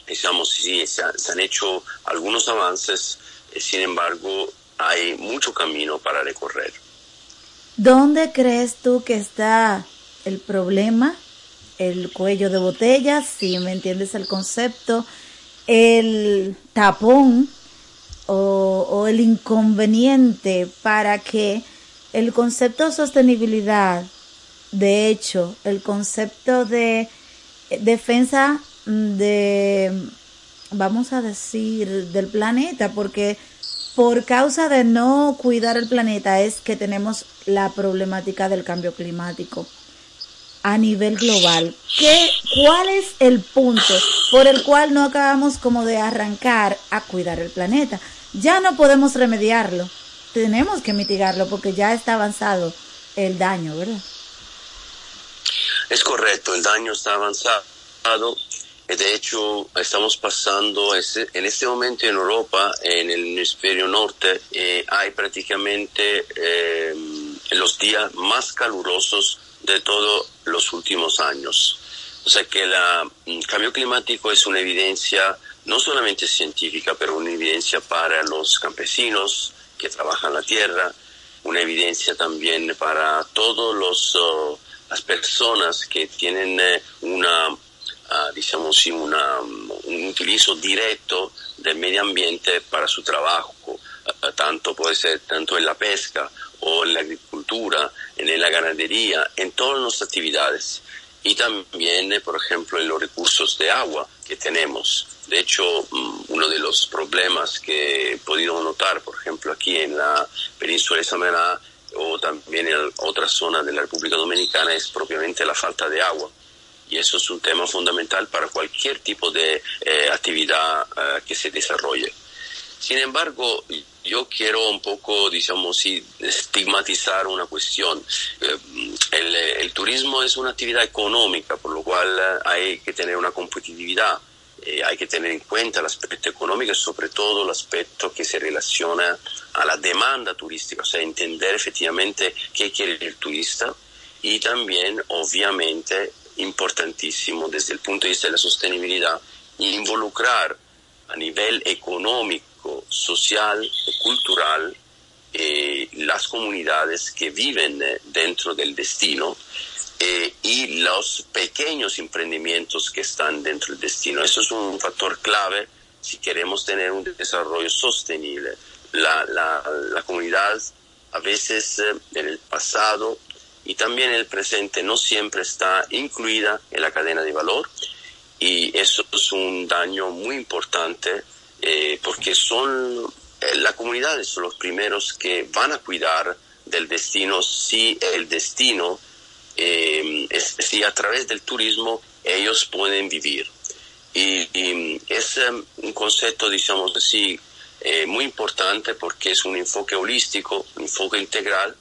digamos, sí, se, ha- se han hecho algunos avances, sin embargo, hay mucho camino para recorrer. ¿Dónde crees tú que está el problema? El cuello de botella, si me entiendes el concepto, el tapón o, o el inconveniente para que el concepto de sostenibilidad, de hecho, el concepto de defensa de, vamos a decir, del planeta, porque por causa de no cuidar el planeta es que tenemos la problemática del cambio climático a nivel global. ¿Qué, ¿Cuál es el punto por el cual no acabamos como de arrancar a cuidar el planeta? Ya no podemos remediarlo, tenemos que mitigarlo porque ya está avanzado el daño, ¿verdad? Es correcto, el daño está avanzado. De hecho, estamos pasando, ese- en este momento en Europa, en el hemisferio norte, eh, hay prácticamente eh, los días más calurosos de todos los últimos años. O sea que el cambio climático es una evidencia no solamente científica, pero una evidencia para los campesinos que trabajan la tierra, una evidencia también para todos los oh, las personas que tienen eh, una ah, diciamo sì, una, un utilizzo diretto del medio ambiente para su trabajo, Ah, tanto puede ser tanto en la pesca o en la agricultura, en la ganadería, en todas nuestras actividades. Y también, eh, por ejemplo, en los recursos de agua que tenemos. De hecho, mm, uno de los problemas que he podido notar, por ejemplo, aquí en la península de Samaná o también en otras zonas de la República Dominicana, es propiamente la falta de agua. Y eso es un tema fundamental para cualquier tipo de eh, actividad eh, que se desarrolle. Sin embargo, yo quiero un poco, digamos, estigmatizar una cuestión. Eh, el, turismo es una actividad económica, por lo cual hay que tener una competitividad. Hay que tener en cuenta el aspecto económico y sobre todo el aspecto que se relaciona a la demanda turística, o sea, entender efectivamente qué quiere el turista y también, obviamente, importantísimo desde el punto de vista de la sostenibilidad, involucrar a nivel económico, social y cultural eh, las comunidades que viven eh, dentro del destino eh, y los pequeños emprendimientos que están dentro del destino. Eso es un factor clave si queremos tener un desarrollo sostenible. La, la, comunidad a veces eh, en el pasado y también el presente no siempre está incluida en la cadena de valor. Y eso es un daño muy importante eh, porque son eh, las comunidades son los primeros que van a cuidar del destino si el destino eh, es, si a través del turismo ellos pueden vivir. Y, y es um, un concepto digamos así eh, muy importante porque es un enfoque holístico un enfoque integral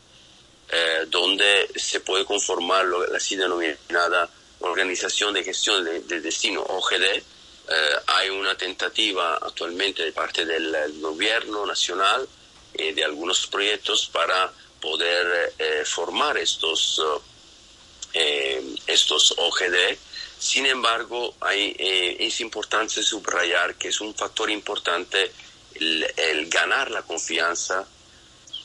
eh, donde se puede conformar lo, la así denominada Organización de Gestión de, de Destino, OGD. Eh, hay una tentativa actualmente de parte del, del gobierno nacional y de algunos proyectos para poder eh, formar estos, eh, estos OGD. Sin embargo, hay, eh, es importante subrayar que es un factor importante el, el ganar la confianza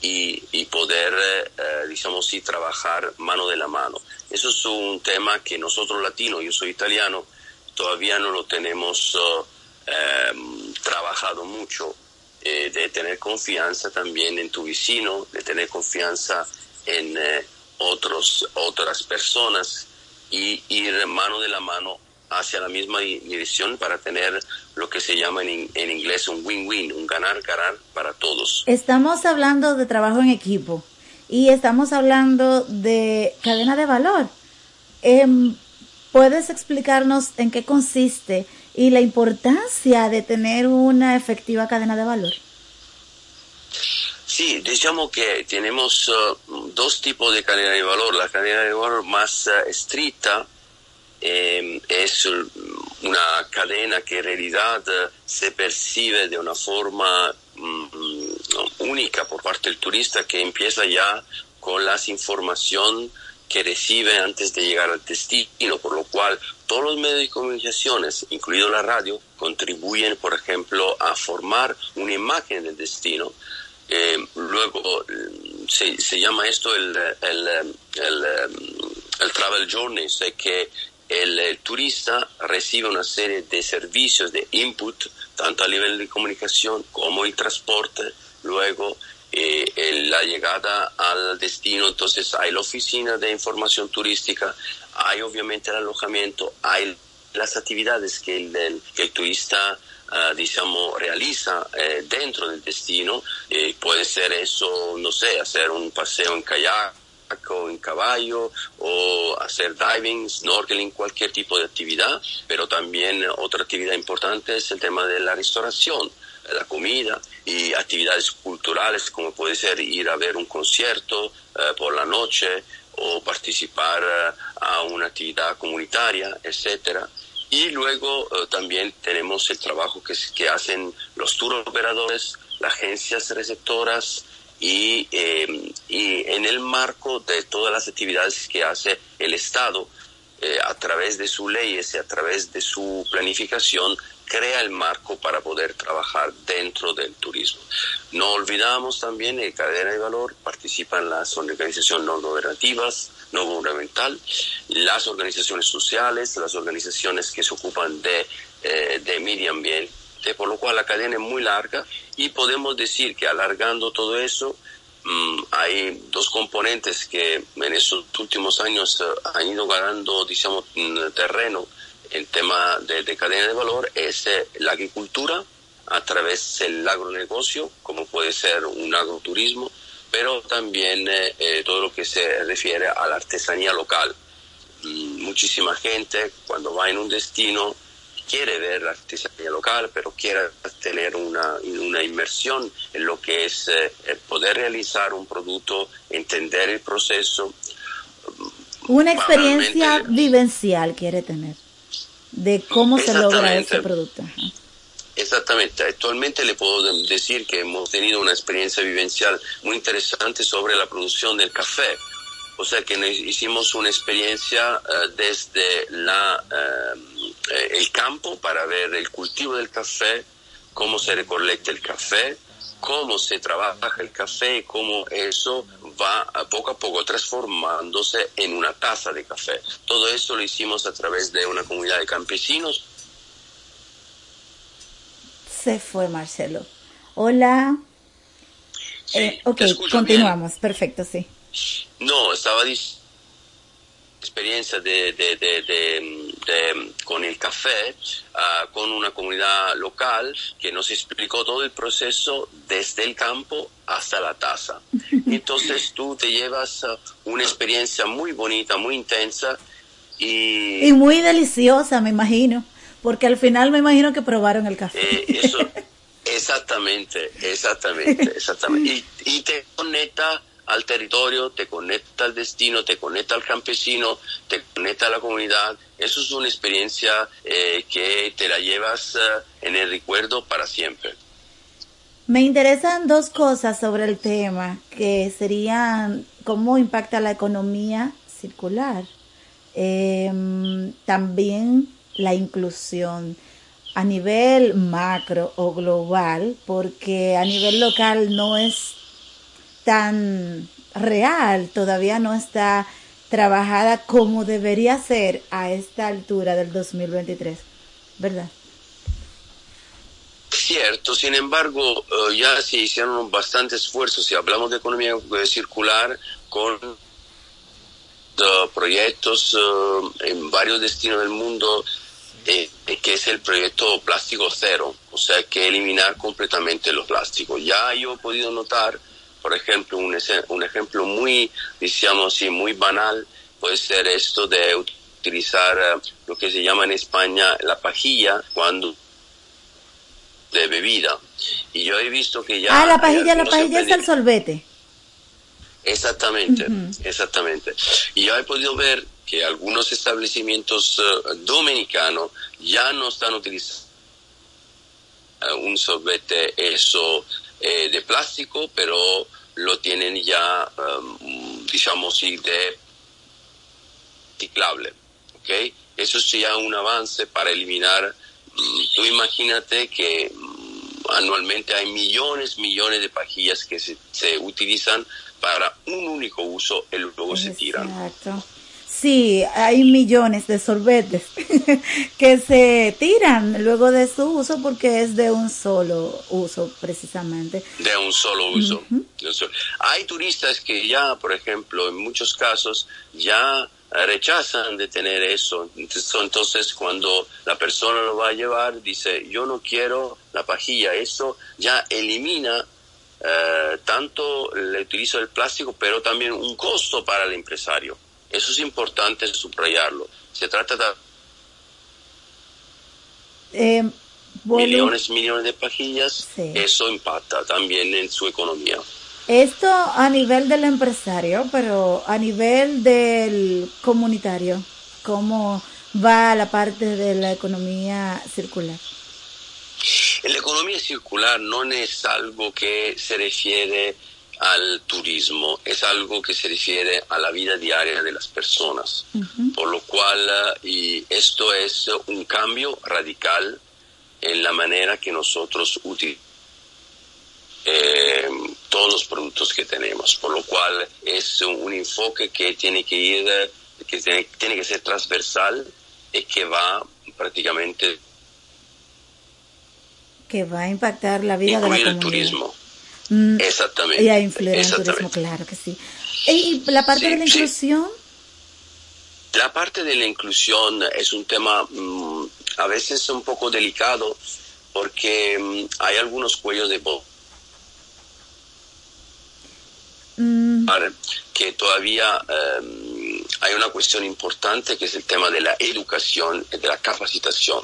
y, poder, eh, digamos así, trabajar mano de la mano. Eso es un tema que nosotros latinos, yo soy italiano, todavía no lo tenemos uh, eh, trabajado mucho, eh, de tener confianza también en tu vecino, de tener confianza en eh, otros, otras personas y ir mano de la mano hacia la misma dirección para tener lo que se llama en, en inglés un win-win, un ganar-ganar para todos. Estamos hablando de trabajo en equipo y estamos hablando de cadena de valor. Eh, ¿Puedes explicarnos en qué consiste y la importancia de tener una efectiva cadena de valor? Sí, diciamo que tenemos uh, dos tipos de cadena de valor. La cadena de valor más uh, estricta eh, es una cadena que en realidad uh, se percibe de una forma um, única por parte del turista que empieza ya con las informaciones que recibe antes de llegar al destino, por lo cual todos los medios de comunicaciones, incluido la radio, contribuyen, por ejemplo, a formar una imagen del destino. Eh, luego mm, se, se, llama esto el, el, el, el travel journey, que el, turista recibe una serie de servicios de input, tanto a nivel de comunicación como el transporte, luego eh, la llegada al destino, entonces hay la oficina de información turística, hay obviamente el alojamiento, hay las actividades que el, que el turista uh, realiza eh, dentro del destino. Eh, puede ser eso, no sé, hacer un paseo en kayak en caballo o hacer diving, snorkeling, cualquier tipo de actividad, pero también otra actividad importante es el tema de la restauración la comida y actividades culturales como puede ser ir a ver un concierto eh, por la noche o participar eh, a una actividad comunitaria, etcétera. Y luego eh, también tenemos el trabajo que, que hacen los tour operadores, las agencias receptoras y, y en el marco de todas las actividades que hace el Estado a través de sus leyes y a través de su planificación crea el marco para poder trabajar dentro del turismo. No olvidamos también que cadena de valor participan las organizaciones no gobernativas, no gubernamental, las organizaciones sociales, las organizaciones que se ocupan de, eh, de medio ambiente, por lo cual la cadena es muy larga y podemos decir que alargando todo eso, mm, hay dos componentes que en estos últimos años eh, han ido ganando, digamos, mm, terreno el tema de, cadena de valor es eh, la agricultura a través del agronegocio, como puede ser un agroturismo, pero también eh, eh, todo lo que se refiere a la artesanía local. Mm, muchísima gente cuando va en un destino quiere ver la artesanía local, pero quiere tener una, una inmersión en lo que es poder realizar un producto, entender el proceso. Una experiencia vivencial quiere tener de cómo se logra ese producto. Exactamente. Actualmente le puedo decir que hemos tenido una experiencia vivencial muy interesante sobre la producción del café. O sea que hicimos una experiencia eh, desde la, eh, el campo para ver el cultivo del café, cómo se recolecta el café, cómo se trabaja el café y cómo eso va a poco a poco transformándose en una taza de café. Todo eso lo hicimos a través de una comunidad de campesinos. Se fue Marcelo. Hola. eh, ok, continuamos. Perfecto, sí. No, estaba diciendo experiencia de, de, de, con el café, uh, con una comunidad local que nos explicó todo el proceso desde el campo hasta la taza. Entonces tú te llevas uh, una experiencia muy bonita, muy intensa y... Y muy deliciosa, me imagino, porque al final me imagino que probaron el café. Eh, eso, exactamente, exactamente, exactamente. Y, y te conecta al territorio, te conecta al destino, te conecta al campesino, te conecta a la comunidad. Eso es una experiencia eh, que te la llevas eh, en el recuerdo para siempre. Me interesan dos cosas sobre el tema, que serían cómo impacta la economía circular, em, también la inclusión a nivel macro o global, porque a nivel local no es tan real, todavía no está trabajada como debería ser a esta altura del 2023, ¿verdad? Cierto, sin embargo, eh, ya se hicieron bastantes esfuerzos, si hablamos de economía circular, con eh, proyectos eh, en varios destinos del mundo, que es el proyecto Plástico Cero, o sea, que eliminar completamente los plásticos. Ya yo he podido notar por ejemplo, un, un ejemplo muy, digamos así, muy banal puede ser esto de utilizar eh, lo que se llama en España la pajilla cuando de bebida. Y yo he visto que ya... Ah, la pajilla, la pajilla es el sorbete. Exactamente, exactamente. Y yo he podido ver que algunos establecimientos eh, dominicanos ya no están utilizando eh, un sorbete eso eh, de plástico, pero lo tienen ya, um, digamos, de reciclable. ¿okay? Eso es ya un avance para eliminar. mm, Tú imagínate que mm, anualmente hay millones, millones de pajillas que se, se utilizan para un único uso y luego se tiran. Sí, hay millones de sorbetes que se tiran luego de su uso porque es de un solo uso precisamente. de un solo uso. Hay turistas que ya, por ejemplo, en muchos casos ya rechazan de tener eso. Entonces, entonces, cuando la persona lo va a llevar, dice, yo no quiero la pajilla. Eso ya elimina eh, tanto el utilizo del plástico, pero también un costo para el empresario. Eso es importante subrayarlo. Se trata de Eh, millones, millones de pajillas. Sí. Eso impacta también en su economía. Esto a nivel del empresario, pero a nivel del comunitario, ¿cómo va la parte de la economía circular? La economía circular no es algo que se refiere al turismo, es algo que se refiere a la vida diaria de las personas. Por lo cual, eh, y esto es un cambio radical en la manera que nosotros utilizamos eh, todos los productos que tenemos. Por lo cual, es un, enfoque que tiene que ir, que tiene, tiene que ser transversal y que va prácticamente Que va a impactar la vida de la el turismo. Mm, Exactamente. Y a influir en turismo, claro que sí. Y la parte Sí, de la sí. inclusión, La parte de la inclusión es un tema mm, a veces un poco delicado porque mm, hay algunos cuellos de mm, que todavía eh, hay una cuestión importante que es el tema de la educación y de la capacitación.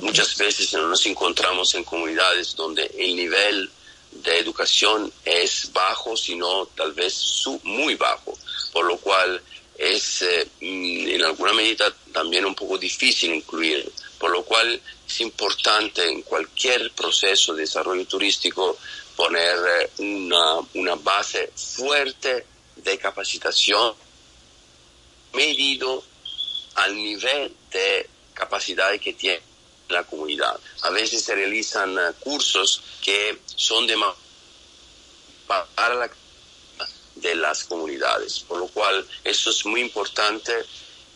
Muchas veces nos encontramos en comunidades donde el nivel de educación es bajo, sino tal vez su- muy bajo, por lo cual es eh, mm, en alguna medida también un poco difícil incluir, por lo cual es importante en cualquier proceso de desarrollo turístico poner eh, una, una base fuerte de capacitación medido al nivel de capacidad que tiene la comunidad. A veces se realizan eh, cursos que son de para la de las comunidades, por lo cual eso es muy importante.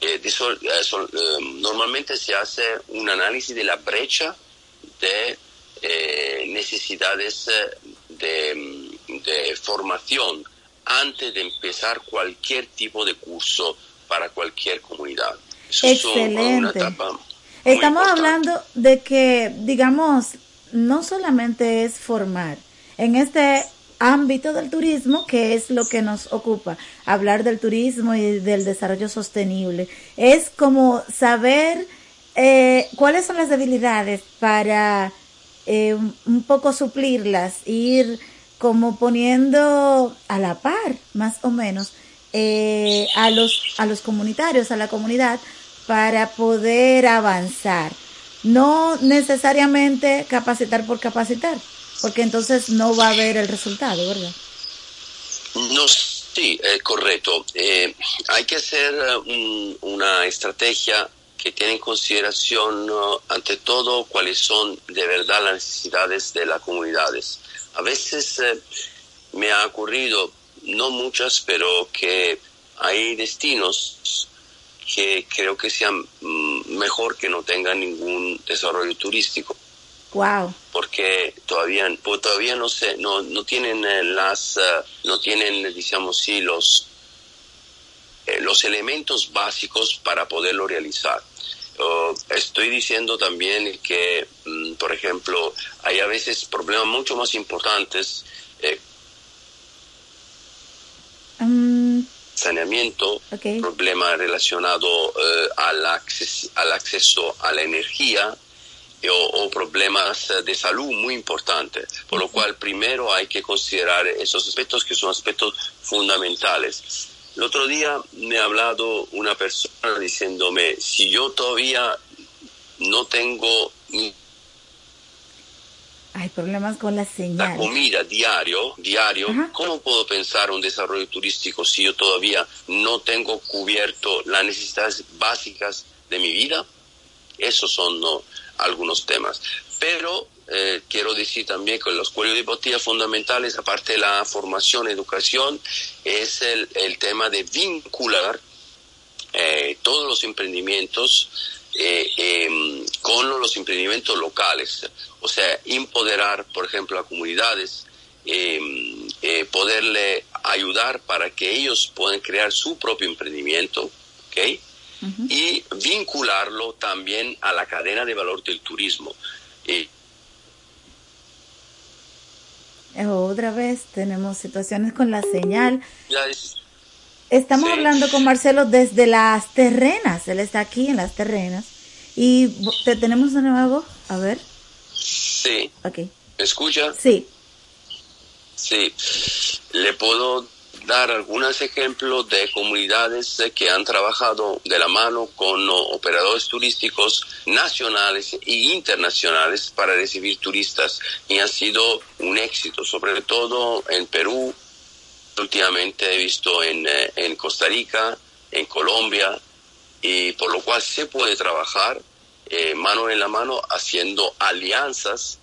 Eh, de sol- eh, sol- eh, normalmente se hace un análisis de la brecha de necesidades de, de formación antes de empezar cualquier tipo de curso para cualquier comunidad. Eso es un- una etapa estamos hablando de que, digamos, no solamente es formar en este ámbito del turismo, que es lo que nos ocupa, hablar del turismo y del desarrollo sostenible, es como saber eh, cuáles son las debilidades para eh, un- un poco suplirlas, ir como poniendo a la par, más o menos, eh, a los a los comunitarios, a la comunidad, para poder avanzar. No necesariamente capacitar por capacitar, porque entonces no va a haber el resultado, ¿verdad? No, sí, es correcto. Eh, hay que hacer eh, un- una estrategia que tiene en consideración, ante todo, cuáles son de verdad las necesidades de las comunidades. A veces eh, me ha ocurrido, no muchas, pero que hay destinos que creo que sean mm, mejor que no tengan ningún desarrollo turístico Wow. porque todavía pues todavía no sé no no tienen eh, las eh, no tienen digamos sí los eh, los elementos básicos para poderlo realizar estoy diciendo también que mm, por ejemplo hay a veces problemas mucho más importantes eh, Mm, saneamiento, Ok. problema relacionado eh, al, acces- al acceso a la energía eh, o, o problemas eh, de salud muy importantes. Por lo cual, primero hay que considerar esos aspectos que son aspectos fundamentales. El otro día me ha hablado una persona diciéndome, si yo todavía no tengo hay problemas con la la señal. comida diario, diario, ¿cómo puedo pensar un desarrollo turístico si yo todavía no tengo cubierto las necesidades básicas de mi vida. Esos son ¿no? algunos temas. Pero eh, quiero decir también que los cuellos de botella fundamentales, aparte de la formación, educación, es el, el tema de vincular eh, todos los emprendimientos eh, em, con los emprendimientos locales. O sea, empoderar, por ejemplo, a comunidades, em, eh, poderle ayudar para que ellos puedan crear su propio emprendimiento, ¿ok? Y vincularlo también a la cadena de valor del turismo. Eh, Otra vez tenemos situaciones con la señal. ya es- Estamos Sí. hablando con Marcelo desde las terrenas. Él está aquí en las terrenas. Y te tenemos de nuevo. A ver. sí, Ok. ¿me escucha? Sí. Sí, le puedo dar algunos ejemplos de comunidades que han trabajado de la mano con operadores turísticos nacionales e internacionales para recibir turistas y ha sido un éxito, sobre todo en Perú, últimamente he visto en, eh, en Costa Rica, en Colombia, y por lo cual se puede trabajar eh, mano en la mano haciendo alianzas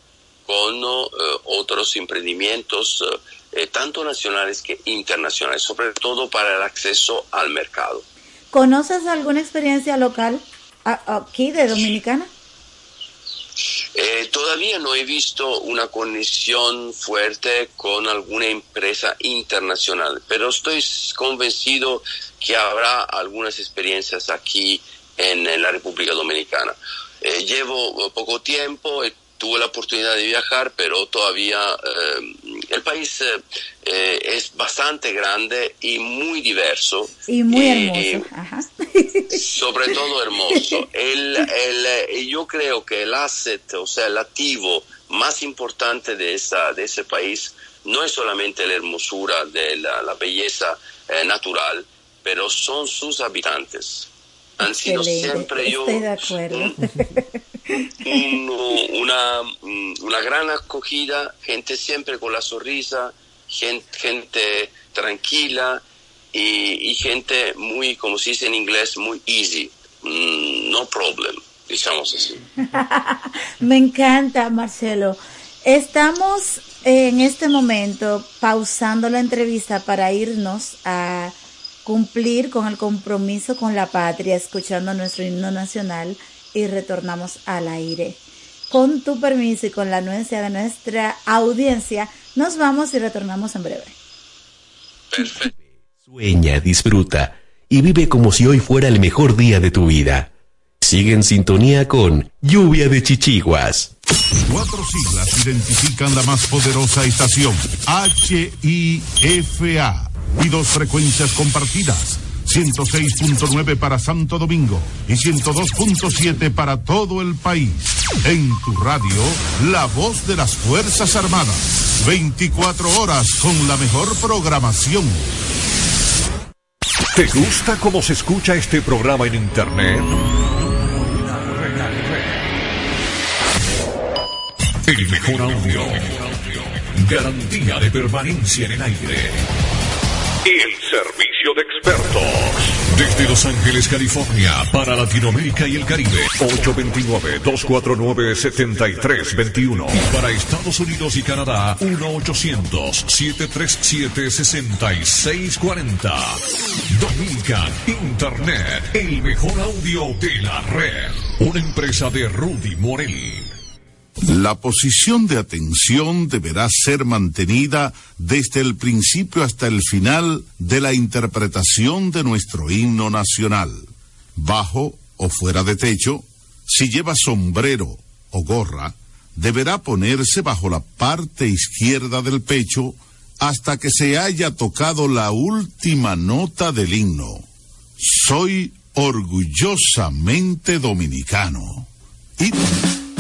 con eh, otros emprendimientos, eh, tanto nacionales que internacionales, sobre todo para el acceso al mercado. ¿Conoces alguna experiencia local aquí de Dominicana? Eh, todavía no he visto una conexión fuerte con alguna empresa internacional, pero estoy convencido que habrá algunas experiencias aquí en, la República Dominicana. Eh, llevo poco tiempo, tuve la oportunidad de viajar, pero todavía eh, el país eh, eh, es bastante grande y muy diverso. Y muy Y- hermoso. Ajá. sobre todo hermoso. El, el, eh, yo creo que el asset, o sea, el activo más importante de, esa, de ese país no es solamente la hermosura de la, la belleza eh, natural, pero son sus habitantes. Han sido siempre yo Estoy de acuerdo. un- una, una gran acogida, gente siempre con la sonrisa, gente, gente tranquila y, y gente muy, como se dice en inglés, muy easy, Mm, no problem, digamos así. Me encanta, Marcelo. Estamos en este momento pausando la entrevista para irnos a cumplir con el compromiso con la patria, escuchando nuestro himno nacional y retornamos al aire. Con tu permiso y con la anuencia de nuestra audiencia, nos vamos y retornamos en breve. Sueña, disfruta y vive como si hoy fuera el mejor día de tu vida. Sigue en sintonía con Lluvia de Chichiguas. Cuatro siglas identifican la más poderosa estación, HIFA, y dos frecuencias compartidas, 106.9 para Santo Domingo y 102.7 para todo el país. En tu radio, la voz de las Fuerzas Armadas, 24 horas con la mejor programación. ¿Te gusta cómo se escucha este programa en internet? El mejor audio. Garantía de permanencia en el aire. Desde Los Ángeles, California, para Latinoamérica y el Caribe. 829-249-7321. Y para Estados Unidos y Canadá, 1-800-737-6640. Dominican Internet, el mejor audio de la red. Una empresa de Rudy Morel. La posición de atención deberá ser mantenida desde el principio hasta el final de la interpretación de nuestro himno nacional. Bajo o fuera de techo, si lleva sombrero o gorra, deberá ponerse bajo la parte izquierda del pecho hasta que se haya tocado la última nota del himno. Soy orgullosamente dominicano. Y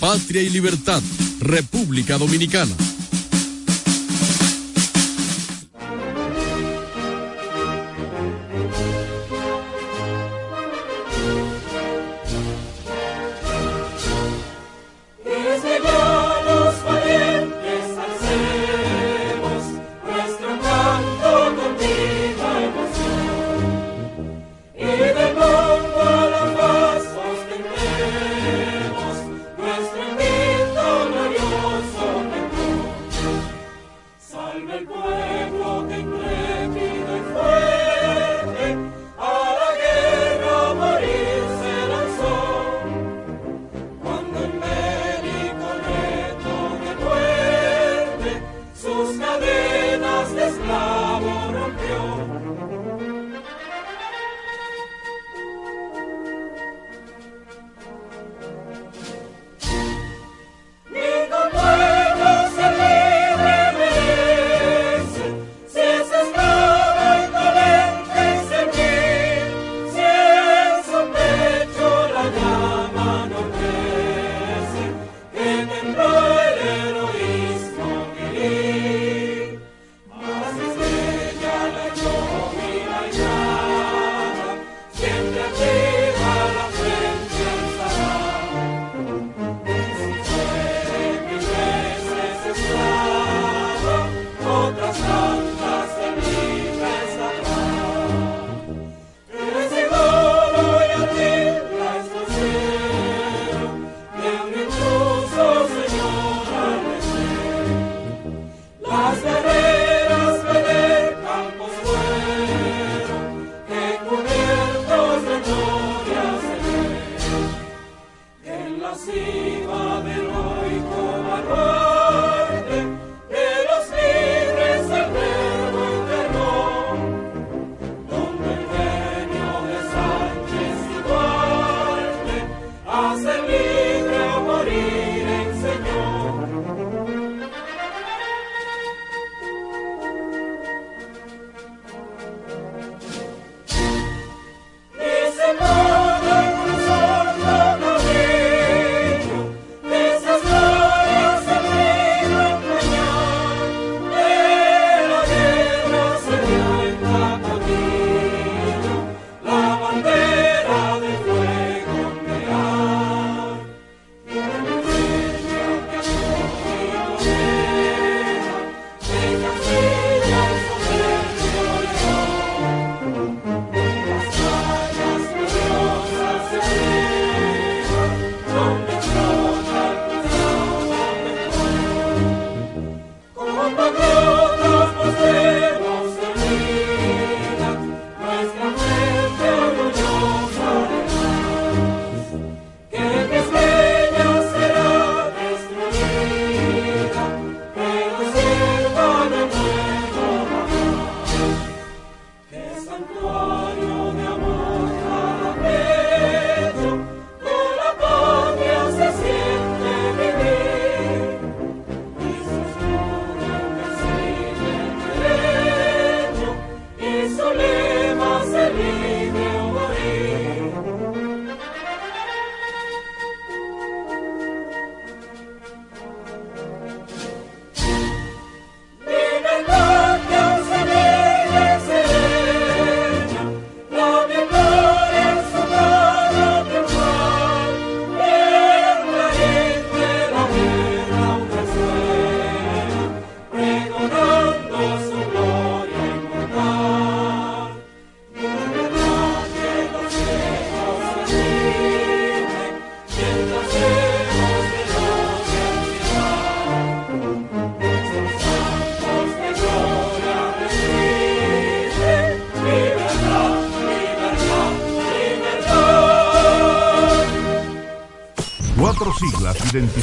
patria y libertad, República Dominicana.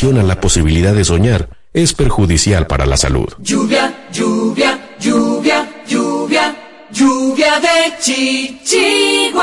Negación a la posibilidad de soñar es perjudicial para la salud. Lluvia, lluvia, lluvia, lluvia, lluvia de chichiguas.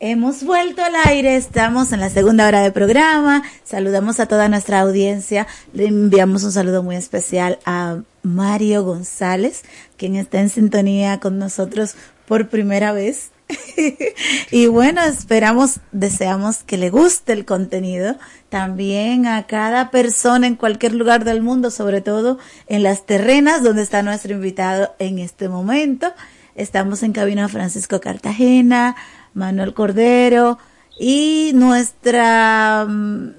Hemos vuelto al aire, estamos en la segunda hora de programa. Saludamos a toda nuestra audiencia. Le enviamos un saludo muy especial a Mario González, quien está en sintonía con nosotros por primera vez. y bueno, esperamos, deseamos que le guste el contenido. También a cada persona en cualquier lugar del mundo, sobre todo en las terrenas donde está nuestro invitado en este momento. Estamos en cabina Francisco Cartagena, Manuel Cordero y nuestra mm,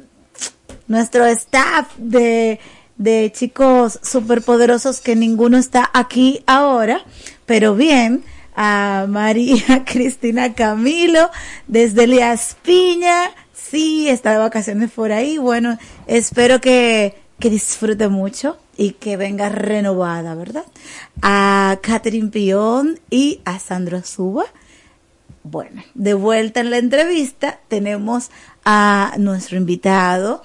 nuestro staff de, de chicos superpoderosos que ninguno está aquí ahora, pero bien, a María Cristina Camilo desde Elías Piña, sí, está de vacaciones por ahí, bueno, espero que, que disfrute mucho y que venga renovada, ¿verdad? A Catherine Pion y a Sandro Suba. Bueno, de vuelta en la entrevista tenemos a nuestro invitado,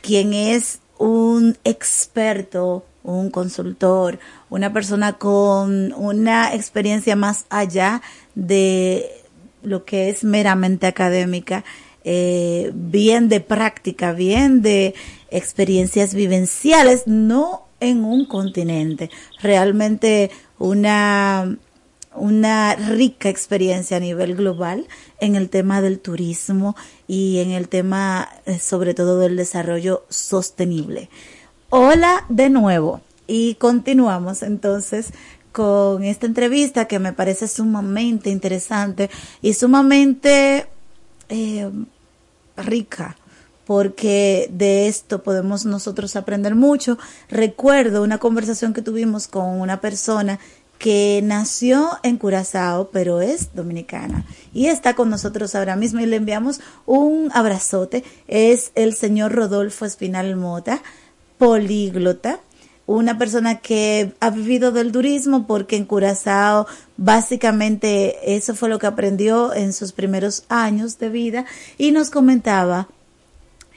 quien es un experto, un consultor, una persona con una experiencia más allá de lo que es meramente académica, eh, bien de práctica, bien de experiencias vivenciales, no en un continente, realmente una una rica experiencia a nivel global en el tema del turismo y en el tema eh, sobre todo del desarrollo sostenible. Hola de nuevo y continuamos entonces con esta entrevista que me parece sumamente interesante y sumamente eh, rica porque de esto podemos nosotros aprender mucho. Recuerdo una conversación que tuvimos con una persona que nació en Curazao, pero es dominicana y está con nosotros ahora mismo y le enviamos un abrazote. Es el señor Rodolfo Espinal Mota, políglota, una persona que ha vivido del turismo porque en Curazao básicamente eso fue lo que aprendió en sus primeros años de vida y nos comentaba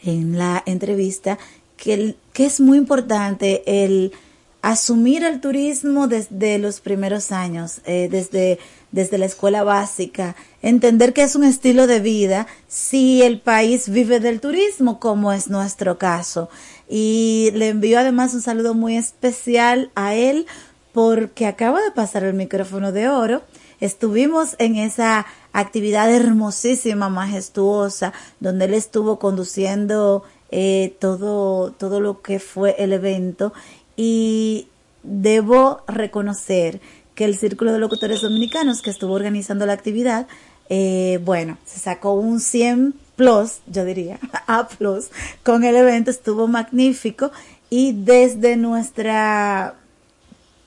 en la entrevista que, que es muy importante el asumir el turismo desde los primeros años, eh, desde, desde la escuela básica, entender que es un estilo de vida si el país vive del turismo, como es nuestro caso. Y le envío además un saludo muy especial a él porque acaba de pasar el micrófono de oro. Estuvimos en esa actividad hermosísima, majestuosa, donde él estuvo conduciendo eh, todo, todo lo que fue el evento y debo reconocer que el Círculo de Locutores Dominicanos que estuvo organizando la actividad, eh, bueno, se sacó un 100 plus, yo diría, A plus, con el evento, estuvo magnífico. Y desde nuestra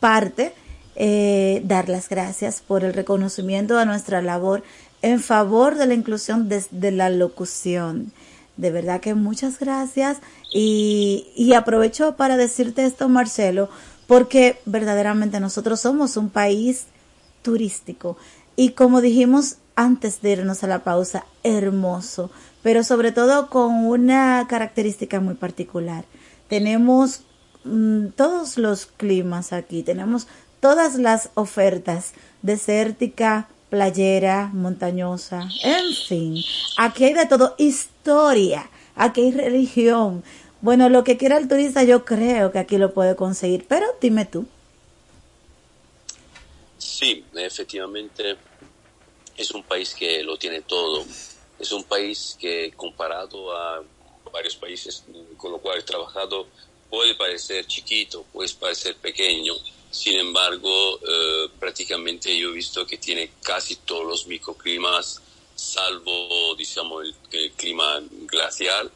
parte, eh, dar las gracias por el reconocimiento a nuestra labor en favor de la inclusión desde la locución. De verdad que muchas gracias. Y, y aprovecho para decirte esto, Marcelo, porque verdaderamente nosotros somos un país turístico. Y como dijimos antes de irnos a la pausa, hermoso, pero sobre todo con una característica muy particular. Tenemos mm, todos los climas aquí, tenemos todas las ofertas, desértica, playera, montañosa, en fin, aquí hay de todo, historia, aquí hay religión. Bueno, lo que quiera el turista yo creo que aquí lo puede conseguir, pero dime tú. Sí, efectivamente es un país que lo tiene todo. Es un país que comparado a varios países con los cuales he trabajado puede parecer chiquito, puede parecer pequeño. Sin embargo, eh, prácticamente yo he visto que tiene casi todos los microclimas, salvo, digamos, el, clima glacial,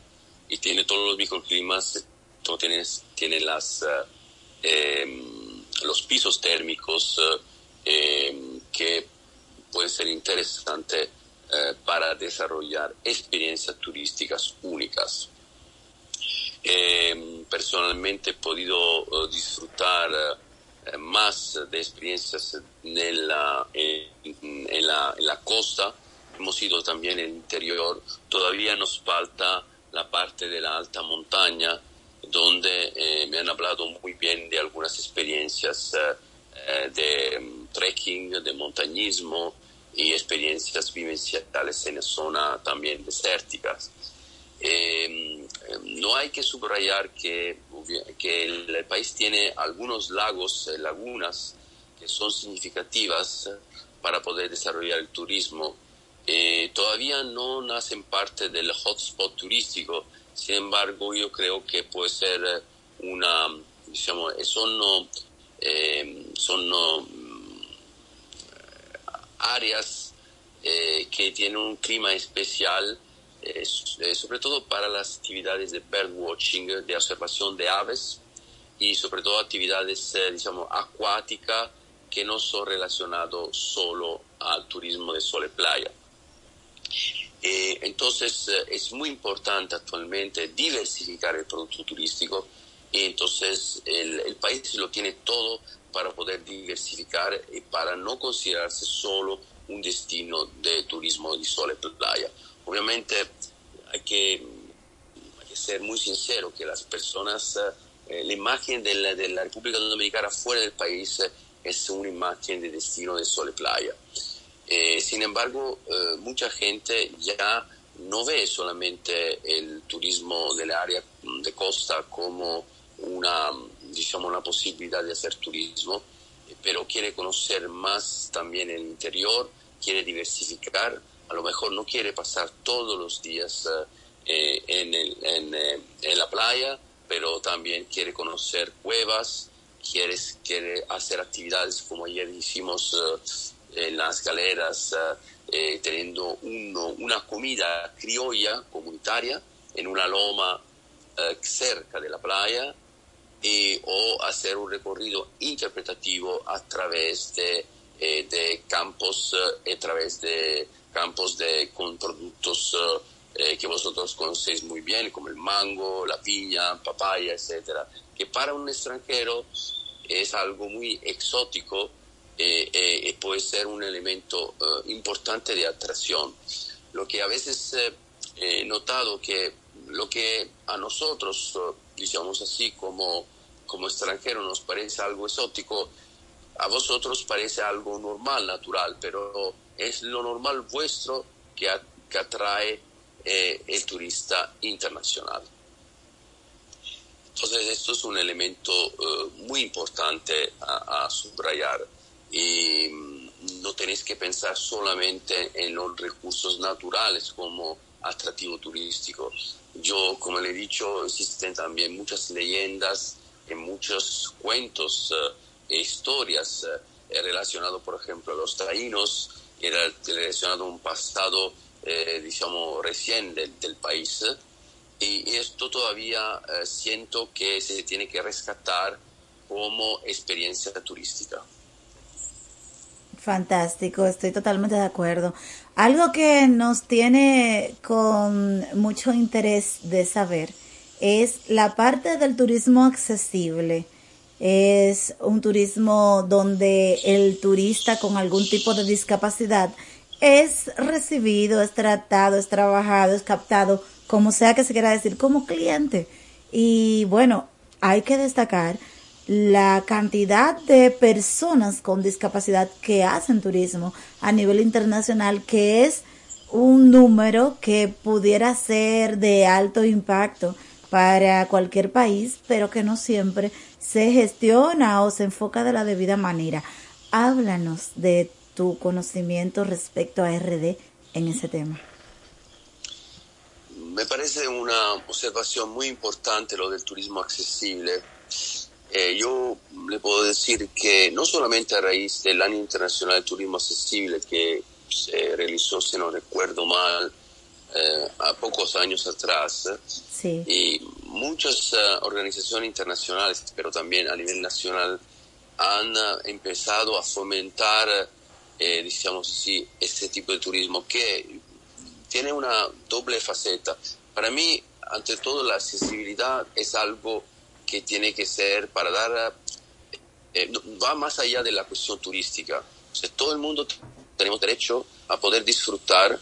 y tiene todos los microclimas, tiene, tiene las, eh, em, los pisos térmicos eh, que puede ser interesante eh, para desarrollar experiencias turísticas únicas. Eh, personalmente he podido eh, disfrutar más de experiencias en la, en, la, costa, hemos ido también el interior, todavía nos falta la parte de la alta montaña, donde me han hablado muy bien de algunas experiencias de mm, trekking, de montañismo, y experiencias vivenciales en zona también desérticas. Em, no hay que subrayar que, el, país tiene algunos lagos, eh, lagunas, que son significativas para poder desarrollar el turismo. Eh, todavía no nacen parte del hotspot turístico, sin embargo yo creo que puede ser una, digamos, son, eh, son áreas eh, que tienen un clima especial, eh, eh, sobre todo para las actividades de birdwatching, de observación de aves y sobre todo actividades, digamos, acuáticas que no son relacionadas solo al turismo de sol y playa. entonces es muy importante actualmente diversificar el producto turístico y entonces el, el país lo tiene todo para poder diversificar y para no considerarse solo un destino de turismo de sol y playa. Obviamente hay que, ser muy sincero que las personas, eh, la imagen de la, de la, República Dominicana fuera del país eh, es una imagen de destino de sol y playa. Eh, sin embargo, mucha gente ya no ve solamente el turismo del área de costa como una diciamo, una posibilidad de hacer turismo, eh, pero quiere conocer más también el interior, quiere diversificar, a lo mejor no quiere pasar todos los días eh, en, el, en, eh, en, la playa, pero también quiere conocer cuevas, quiere, quiere hacer actividades como ayer hicimos en las galeras, teniendo uno, una comida criolla comunitaria en una loma cerca de la playa o hacer un recorrido interpretativo a través de, eh, campos, eh, través de campos de, con productos eh, que vosotros conocéis muy bien, como el mango, la piña, papaya, etcétera, que para un extranjero es algo muy exótico y puede ser un elemento importante de atracción. Lo que a veces he notado que lo que a nosotros, digamos así, como como extranjero nos parece algo exótico, a vosotros parece algo normal, natural, pero es lo normal vuestro que, atrae eh, el turista internacional. Entonces esto es un elemento eh, muy importante a, subrayar y mm, no tenéis que pensar solamente en los recursos naturales como atractivo turístico. Yo, como le he dicho, existen también muchas leyendas en muchos cuentos e historias eh, relacionados, por ejemplo, a los taínos, era relacionado a un pasado, eh, digamos, recién del, país. Y esto todavía siento que se tiene que rescatar como experiencia turística. Fantástico, estoy totalmente de acuerdo. Algo que nos tiene con mucho interés de saber es la parte del turismo accesible. Es un turismo donde el turista con algún tipo de discapacidad es recibido, es tratado, es trabajado, es captado, como sea que se quiera decir, como cliente. Y bueno, hay que destacar la cantidad de personas con discapacidad que hacen turismo a nivel internacional, que es un número que pudiera ser de alto impacto para cualquier país, pero que no siempre se gestiona o se enfoca de la debida manera. Háblanos de tu conocimiento respecto a RD en ese tema. Me parece una observación muy importante lo del turismo accesible eh, yo le puedo decir que no solamente a raíz del Año Internacional de Turismo Accesible que se realizó, si no recuerdo mal, eh, a pocos años atrás, y muchas eh, organizaciones internacionales, pero también a nivel nacional, han empezado a fomentar, digamos así, este tipo de turismo que tiene una doble faceta. Para mí, ante todo, la accesibilidad es algo que tiene que ser para dar, eh, va más allá de la cuestión turística. todo el mundo tenemos derecho a poder disfrutar,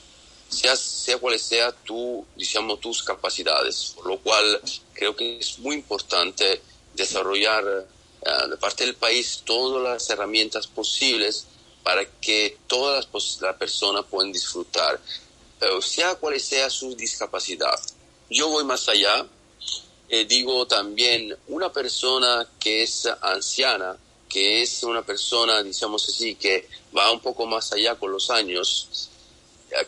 sea, sea cuales sea tu, digamos, tus capacidades, por lo cual creo que es muy importante desarrollar uh, de parte del país todas las herramientas posibles para que todas las, personas puedan disfrutar, sea cual sea su discapacidad. Yo voy más allá, eh, digo también una persona que es anciana, que es una persona, digamos así, que va un poco más allá con los años, eh,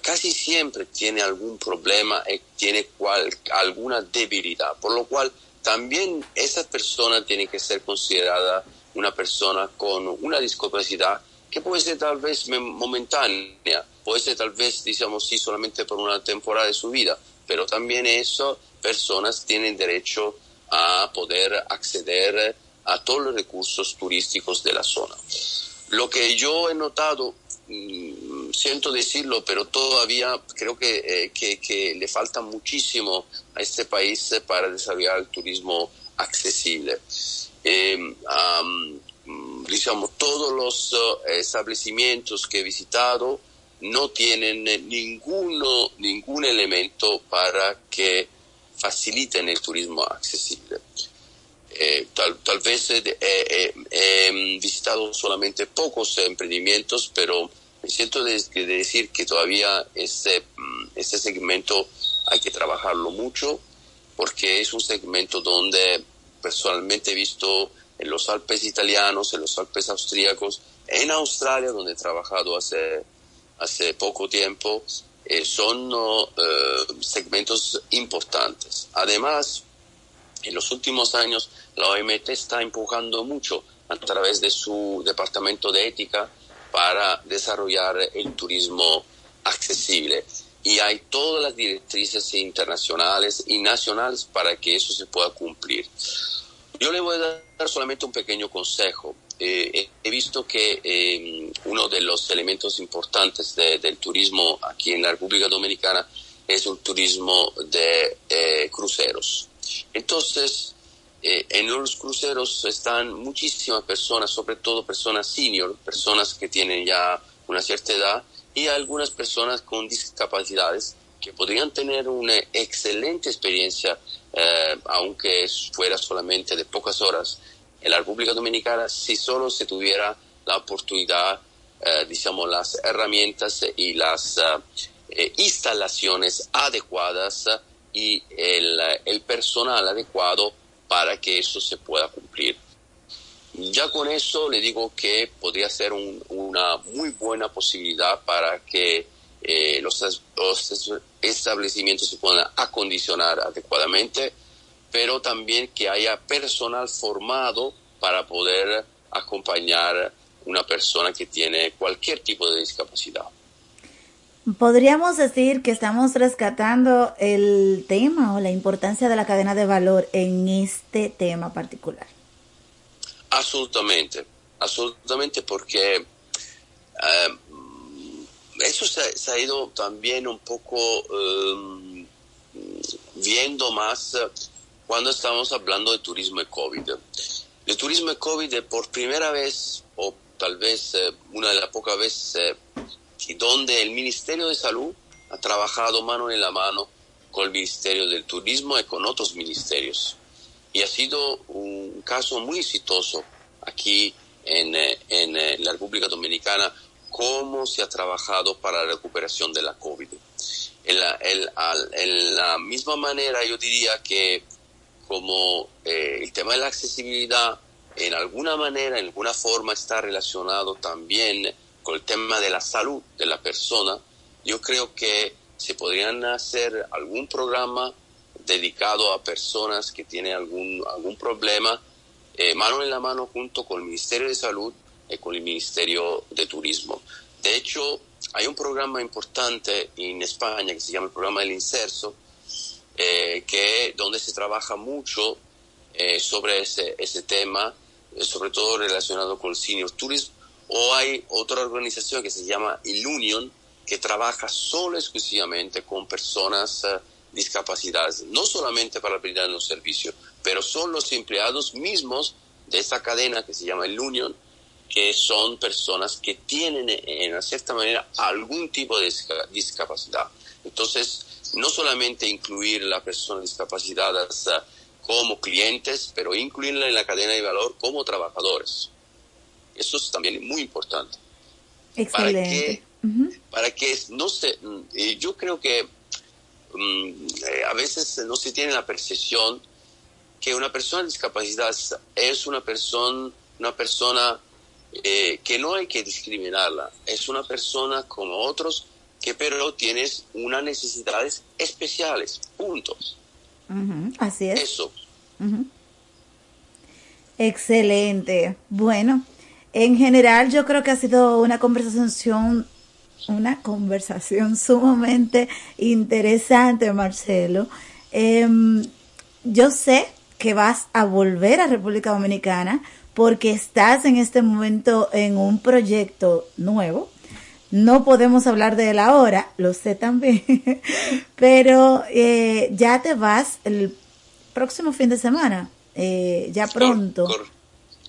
casi siempre tiene algún problema, y tiene cual, alguna debilidad, por lo cual también esa persona tiene que ser considerada una persona con una discapacidad que puede ser tal vez momentánea, puede ser tal vez, digamos sí, solamente por una temporada de su vida, pero también eso personas tienen derecho a poder acceder a todos los recursos turísticos de la zona. Lo que yo he notado, siento decirlo, pero todavía creo que, eh, que, le falta muchísimo a este país para desarrollar el turismo accesible. Eh, digamos, todos los eh, establecimientos que he visitado no tienen ninguno, ningún elemento para que faciliten el turismo accesible. Eh, tal, tal, vez he visitado solamente pocos emprendimientos, pero me siento de, decir que todavía este, mm, este segmento hay que trabajarlo mucho porque es un segmento donde personalmente he visto en los Alpes italianos, en los Alpes austríacos, en Australia, donde he trabajado hace, hace poco tiempo, eh, son eh, segmentos importantes. Además, en los últimos años, la OMT está empujando mucho a través de su departamento de ética para desarrollar el turismo accesible. Y hay todas las directrices internacionales y nacionales para que eso se pueda cumplir. Yo le voy a dar solamente un pequeño consejo. Eh, he visto que eh, uno de los elementos importantes del turismo aquí en la República Dominicana es el turismo de eh, cruceros. Entonces, en los cruceros están muchísimas personas, sobre todo personas senior, personas que tienen ya una cierta edad y algunas personas con discapacidades que podrían tener una excelente experiencia, aunque fuera solamente de pocas horas, en la República Dominicana si solo se tuviera la oportunidad, eh, digamos, las herramientas y las eh, eh, instalaciones adecuadas y el, personal adecuado para que eso se pueda cumplir. Ya con eso le digo que podría ser una muy buena posibilidad para que los, los establecimientos se puedan acondicionar adecuadamente pero también que haya personal formado para poder acompañar una persona que tiene cualquier tipo de discapacidad. Podríamos decir que estamos rescatando el tema o la importancia de la cadena de valor en este tema particular. Absolutamente, absolutamente porque eh, eso se, ha ido también un poco em, viendo más cuando estamos hablando de turismo de COVID. El turismo de COVID por primera vez, o tal vez una de las pocas veces, donde el Ministerio de Salud ha trabajado mano en la mano con el Ministerio del Turismo y con otros ministerios. Y ha sido un caso muy exitoso aquí en, eh, en eh, la República Dominicana cómo se ha trabajado para la recuperación de la COVID. En la, en la misma manera yo diría que como eh, el tema de la accesibilidad en alguna manera, en alguna forma está relacionado también con el tema de la salud de la persona, yo creo que se podrían hacer algún programa dedicado a personas que tienen algún, algún problema, eh, mano en la mano junto con el Ministerio de Salud y con el Ministerio de Turismo. De hecho, hay un programa importante en España que se llama el programa del Inserso, eh, que donde se trabaja mucho eh, sobre ese, ese tema, sobre todo relacionado con el senior tourism, o hay otra organización que se llama Ilunion, que trabaja solo exclusivamente con personas uh, discapacitadas, no solamente para brindar un servicio, pero son los empleados mismos de esa cadena que se llama el Union, que son personas que tienen en una cierta manera algún tipo de discapacidad. Entonces, no solamente incluir a las personas discapacitadas uh, como clientes, pero incluirla en la cadena de valor como trabajadores. Eso es también muy importante. Excelente para que no se, yo creo que mm, eh, a veces no se tiene la percepción que una persona discapacidad es una persona, una persona eh, que no hay que discriminarla, es una persona como otros que pero tienes unas necesidades especiales, puntos. Así es. Eso. Excelente. Bueno, en general yo creo que ha sido una conversación una conversación sumamente interesante, Marcelo. Em, yo sé que vas a volver a República Dominicana porque estás en este momento en un proyecto nuevo. No podemos hablar de él ahora, lo sé también, pero eh, ya te vas el próximo fin de semana, eh, ya pronto.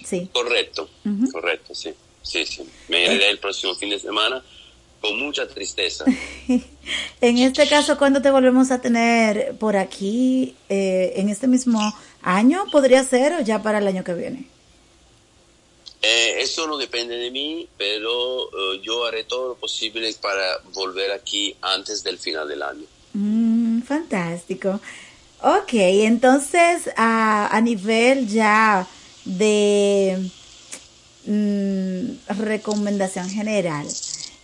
Sí. Correcto, correcto, sí. Sí, sí. Me iré el próximo fin de semana con mucha tristeza. en este caso, ¿cuándo te volvemos a tener por aquí? Eh, ¿En este mismo año podría ser o ya para el año que viene? Eh, eso no depende de mí, pero eh, yo haré todo lo posible para volver aquí antes del final del año. Mm, fantástico. Ok, entonces a, a nivel ya de mm, recomendación general,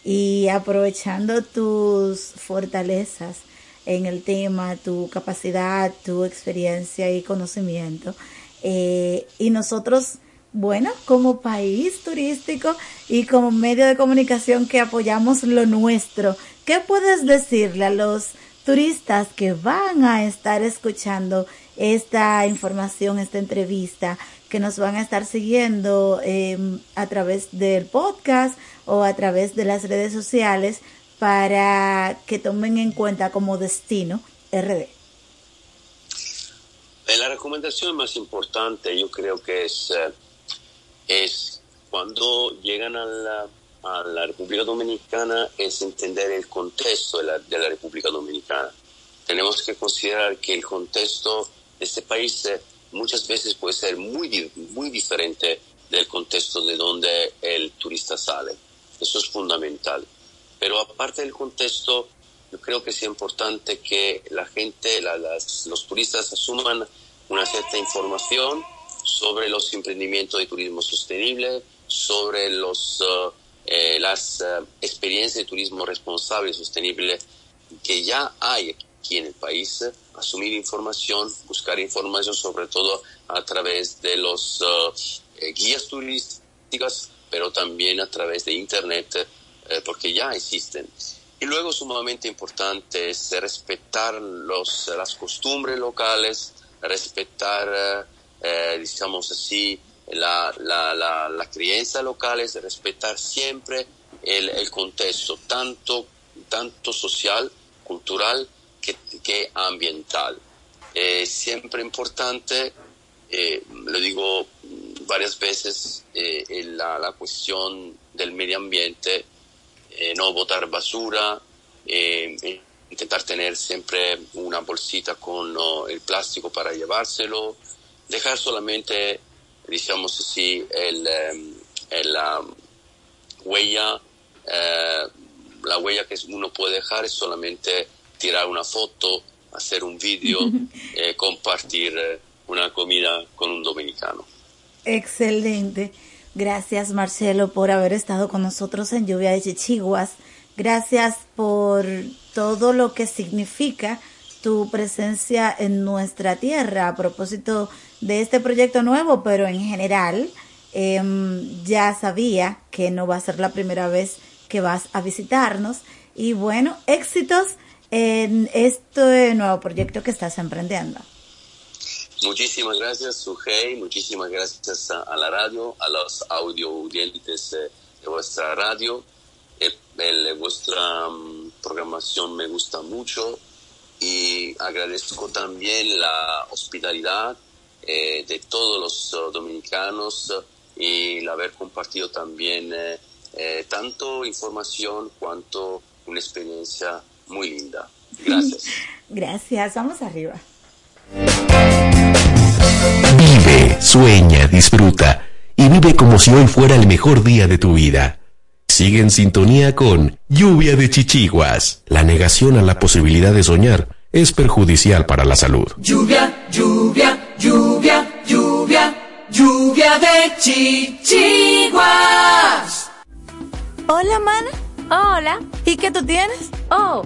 y aprovechando tus fortalezas en el tema, tu capacidad, tu experiencia y conocimiento. Eh, y nosotros, bueno, como país turístico y como medio de comunicación que apoyamos lo nuestro, ¿qué puedes decirle a los turistas que van a estar escuchando esta información, esta entrevista, que nos van a estar siguiendo em, a través del podcast o a través de las redes sociales para que tomen en cuenta como destino RD. Eh, la recomendación más importante yo creo que es, eh, es cuando llegan a la, a la, República Dominicana es entender el contexto de la, de la, República Dominicana. Tenemos que considerar que el contexto de este país eh, muchas veces puede ser muy, muy diferente del contexto de donde el turista sale. Eso es fundamental. Pero aparte del contexto, yo creo que es importante que la gente, los turistas asuman una cierta información sobre los emprendimientos de turismo sostenible, sobre los, uh, eh, las uh, experiencias de turismo responsable y sostenible que ya hay aquí en el país, asumir información, buscar información sobre todo a través de los uh, eh, guías turísticas, pero también a través de Internet, eh, porque ya existen. Y luego sumamente importante es respetar los, las costumbres locales, respetar, eh, digamos así, la, la, la, la creencia local, es respetar siempre el, el contexto, tanto, tanto social, cultural que, que ambiental. Es siempre importante, eh, lo digo varias veces, eh, la, la, cuestión del medio ambiente, eh, no botar basura, eh, intentar tener siempre una bolsita con el plástico para llevárselo, dejar solamente, digamos así, el, el la huella, la huella que uno puede dejar es solamente tirar una foto, hacer un vídeo, eh, compartir eh, una comida con un dominicano. Excelente. Gracias Marcelo por haber estado con nosotros en Lluvia de Chichiguas. Gracias por todo lo que significa tu presencia en nuestra tierra a propósito de este proyecto nuevo, pero en general eh, ya sabía que no va a ser la primera vez que vas a visitarnos. Y bueno, éxitos en este nuevo proyecto que estás emprendiendo. Muchísimas gracias, Sujei. Muchísimas gracias a, la radio, a los audio audientes de, vuestra radio. El, el, vuestra um, programación me gusta mucho y agradezco también la hospitalidad eh, de todos los dominicanos y el haber compartido también eh, eh, tanto información cuanto una experiencia muy linda. Gracias. Gracias, vamos arriba. Vive, sueña, disfruta y vive como si hoy fuera el mejor día de tu vida. Sigue en sintonía con Lluvia de Chichiguas. La negación a la posibilidad de soñar es perjudicial para la salud. Lluvia, lluvia, lluvia, lluvia, lluvia de Chichiguas. Hola, mana. Hola. ¿Y qué tú tienes? Oh,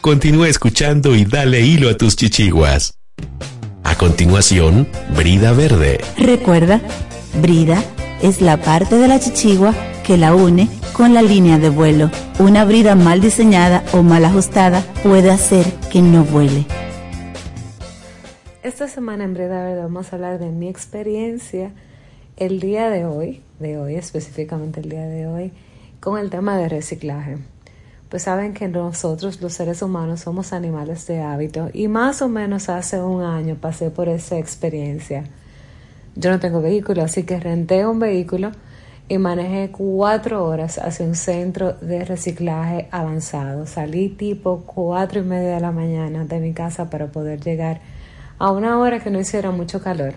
Continúa escuchando y dale hilo a tus chichiguas. A continuación, brida verde. Recuerda, brida es la parte de la chichigua que la une con la línea de vuelo. Una brida mal diseñada o mal ajustada puede hacer que no vuele. Esta semana en Brida Verde vamos a hablar de mi experiencia el día de hoy, de hoy específicamente el día de hoy, con el tema de reciclaje. Pues saben que nosotros los seres humanos somos animales de hábito y más o menos hace un año pasé por esa experiencia. Yo no tengo vehículo, así que renté un vehículo y manejé cuatro horas hacia un centro de reciclaje avanzado. Salí tipo cuatro y media de la mañana de mi casa para poder llegar a una hora que no hiciera mucho calor.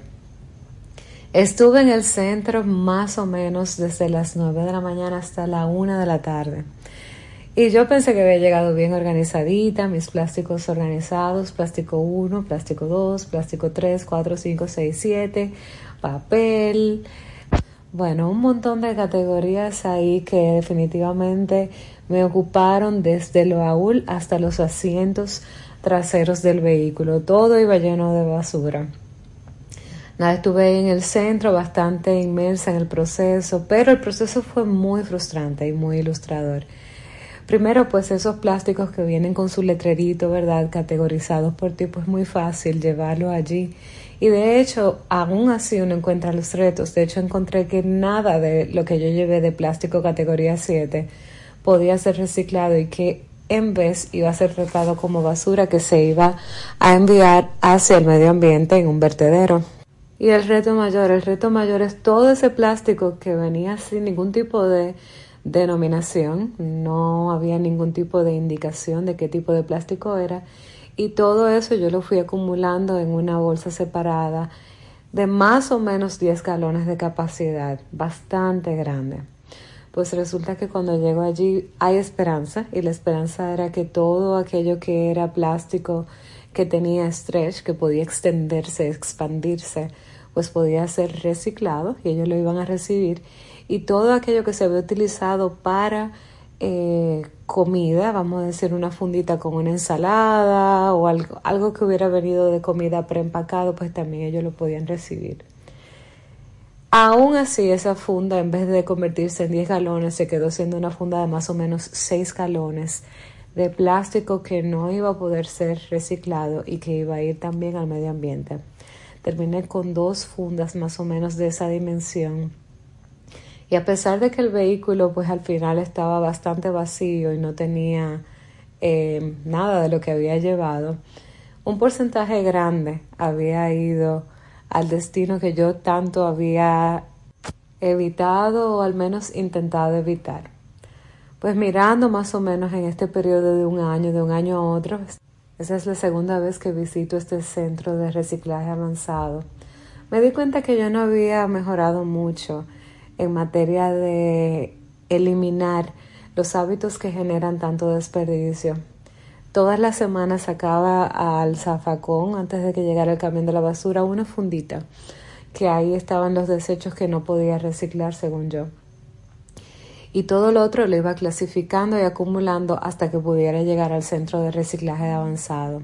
Estuve en el centro más o menos desde las nueve de la mañana hasta la una de la tarde. Y yo pensé que había llegado bien organizadita, mis plásticos organizados, plástico 1, plástico 2, plástico 3, 4, 5, 6, 7, papel, bueno, un montón de categorías ahí que definitivamente me ocuparon desde el baúl hasta los asientos traseros del vehículo. Todo iba lleno de basura. Nada, estuve en el centro bastante inmersa en el proceso, pero el proceso fue muy frustrante y muy ilustrador. Primero, pues esos plásticos que vienen con su letrerito, ¿verdad? Categorizados por tipo, es muy fácil llevarlo allí y de hecho, aún así uno encuentra los retos. De hecho, encontré que nada de lo que yo llevé de plástico categoría 7 podía ser reciclado y que en vez iba a ser tratado como basura que se iba a enviar hacia el medio ambiente en un vertedero. Y el reto mayor, el reto mayor es todo ese plástico que venía sin ningún tipo de denominación, no había ningún tipo de indicación de qué tipo de plástico era y todo eso yo lo fui acumulando en una bolsa separada de más o menos 10 galones de capacidad, bastante grande. Pues resulta que cuando llego allí hay esperanza y la esperanza era que todo aquello que era plástico, que tenía stretch, que podía extenderse, expandirse, pues podía ser reciclado y ellos lo iban a recibir y todo aquello que se había utilizado para eh, comida, vamos a decir una fundita con una ensalada o algo, algo que hubiera venido de comida preempacado, pues también ellos lo podían recibir. Aún así, esa funda, en vez de convertirse en 10 galones, se quedó siendo una funda de más o menos 6 galones de plástico que no iba a poder ser reciclado y que iba a ir también al medio ambiente. Terminé con dos fundas más o menos de esa dimensión y a pesar de que el vehículo pues al final estaba bastante vacío y no tenía eh, nada de lo que había llevado, un porcentaje grande había ido al destino que yo tanto había evitado o al menos intentado evitar. Pues mirando más o menos en este periodo de un año, de un año a otro, esa es la segunda vez que visito este centro de reciclaje avanzado, me di cuenta que yo no había mejorado mucho en materia de eliminar los hábitos que generan tanto desperdicio. Todas las semanas sacaba al zafacón, antes de que llegara el camión de la basura, una fundita, que ahí estaban los desechos que no podía reciclar, según yo. Y todo lo otro lo iba clasificando y acumulando hasta que pudiera llegar al centro de reciclaje avanzado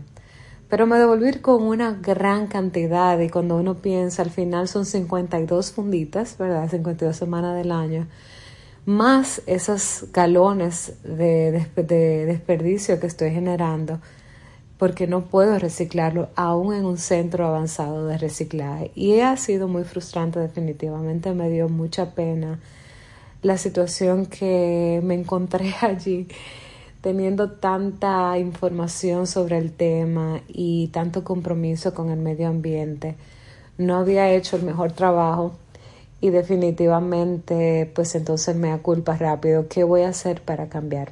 pero me devolví con una gran cantidad y cuando uno piensa al final son 52 funditas, ¿verdad? 52 semanas del año, más esos galones de, desperdicio que estoy generando porque no puedo reciclarlo aún en un centro avanzado de reciclaje. Y ha sido muy frustrante definitivamente, me dio mucha pena la situación que me encontré allí teniendo tanta información sobre el tema y tanto compromiso con el medio ambiente, no había hecho el mejor trabajo y definitivamente pues entonces me da culpa rápido. ¿Qué voy a hacer para cambiar?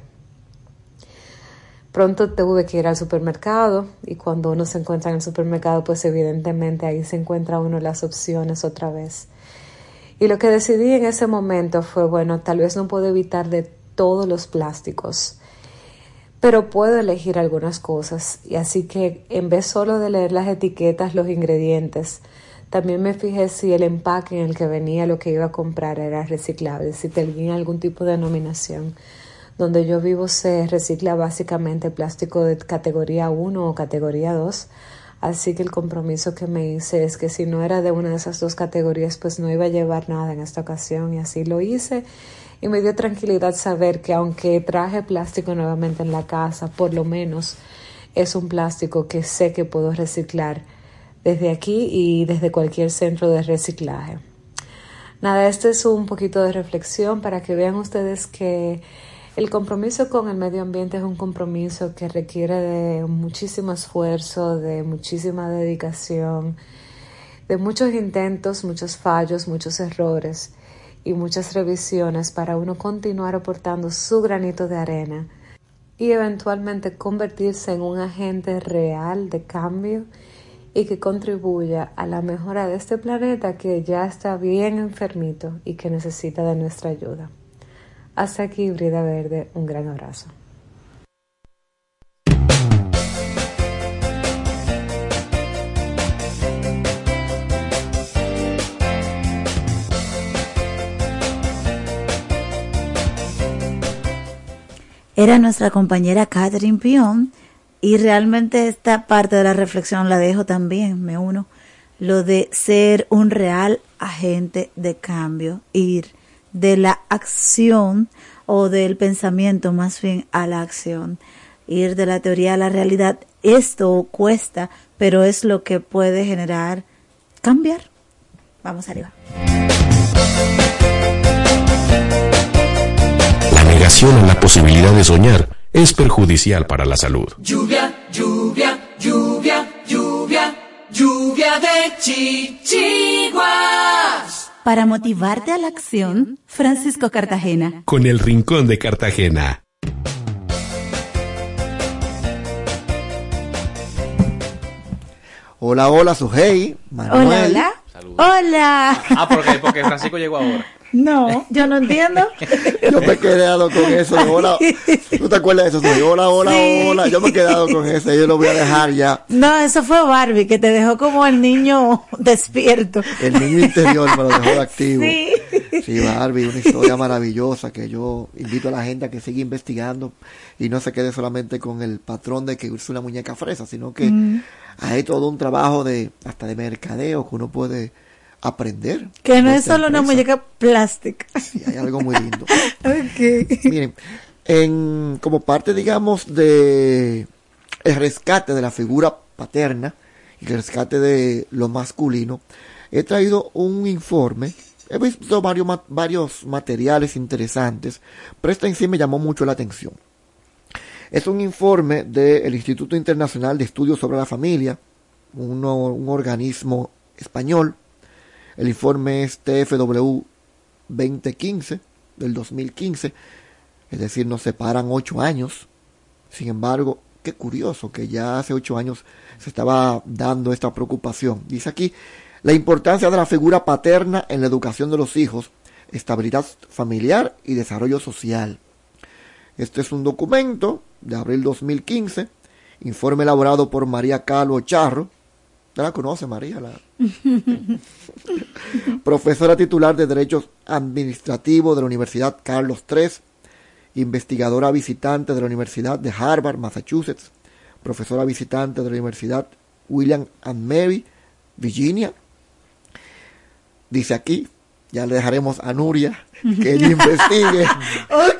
Pronto tuve que ir al supermercado y cuando uno se encuentra en el supermercado pues evidentemente ahí se encuentra uno las opciones otra vez. Y lo que decidí en ese momento fue, bueno, tal vez no puedo evitar de todos los plásticos, pero puedo elegir algunas cosas y así que en vez solo de leer las etiquetas, los ingredientes, también me fijé si el empaque en el que venía lo que iba a comprar era reciclable, si tenía algún tipo de denominación. Donde yo vivo se recicla básicamente plástico de categoría 1 o categoría 2. Así que el compromiso que me hice es que si no era de una de esas dos categorías, pues no iba a llevar nada en esta ocasión y así lo hice. Y me dio tranquilidad saber que aunque traje plástico nuevamente en la casa, por lo menos es un plástico que sé que puedo reciclar desde aquí y desde cualquier centro de reciclaje. Nada, este es un poquito de reflexión para que vean ustedes que el compromiso con el medio ambiente es un compromiso que requiere de muchísimo esfuerzo, de muchísima dedicación, de muchos intentos, muchos fallos, muchos errores y muchas revisiones para uno continuar aportando su granito de arena y eventualmente convertirse en un agente real de cambio y que contribuya a la mejora de este planeta que ya está bien enfermito y que necesita de nuestra ayuda. Hasta aquí, Brida Verde, un gran abrazo. Era nuestra compañera Catherine Pion y realmente esta parte de la reflexión la dejo también, me uno, lo de ser un real agente de cambio, ir de la acción o del pensamiento más bien a la acción. Ir de la teoría a la realidad, esto cuesta, pero es lo que puede generar cambiar. Vamos arriba. Negación a la posibilidad de soñar es perjudicial para la salud. Lluvia, lluvia, lluvia, lluvia, lluvia de chichiguas. Para motivarte a la acción, Francisco Cartagena. Con el Rincón de Cartagena. Hola, hola, Sujei. Manuel. Hola, hola. Hola. Ah, porque, porque Francisco llegó ahora. No, yo no entiendo. Yo me he quedado con eso. De hola. ¿Tú te acuerdas de eso? Soy hola, hola, Sí. hola. Yo me he quedado con eso. Yo lo voy a dejar ya. No, eso fue Barbie, que te dejó como el niño despierto. El niño interior me lo dejó activo. Sí. Sí, Barbie, una historia maravillosa que yo invito a la gente a que siga investigando y no se quede solamente con el patrón de que es una muñeca fresa, sino que Mm. hay todo un trabajo de hasta de mercadeo que uno puede aprender. Que no es solo una muñeca plástica. Sí, hay algo muy lindo. Ok. Miren, en, como parte, digamos, de el rescate de la figura paterna y el rescate de lo masculino, he traído un informe. He visto varios, varios materiales interesantes, pero este en sí me llamó mucho la atención. Es un informe del Instituto Internacional de Estudios sobre la Familia, uno- un organismo español. El informe es TFW 2015 del 2015, es decir, nos separan ocho años. Sin embargo, qué curioso que ya hace ocho años se estaba dando esta preocupación. Dice aquí, la importancia de la figura paterna en la educación de los hijos, estabilidad familiar y desarrollo social. Este es un documento de abril 2015, informe elaborado por María Calvo Charro. ¿Ya la conoce María? La, profesora titular de Derechos Administrativos de la Universidad Carlos III, investigadora visitante de la Universidad de Harvard, Massachusetts, profesora visitante de la Universidad William and Mary, Virginia. Dice aquí, ya le dejaremos a Nuria que ella investigue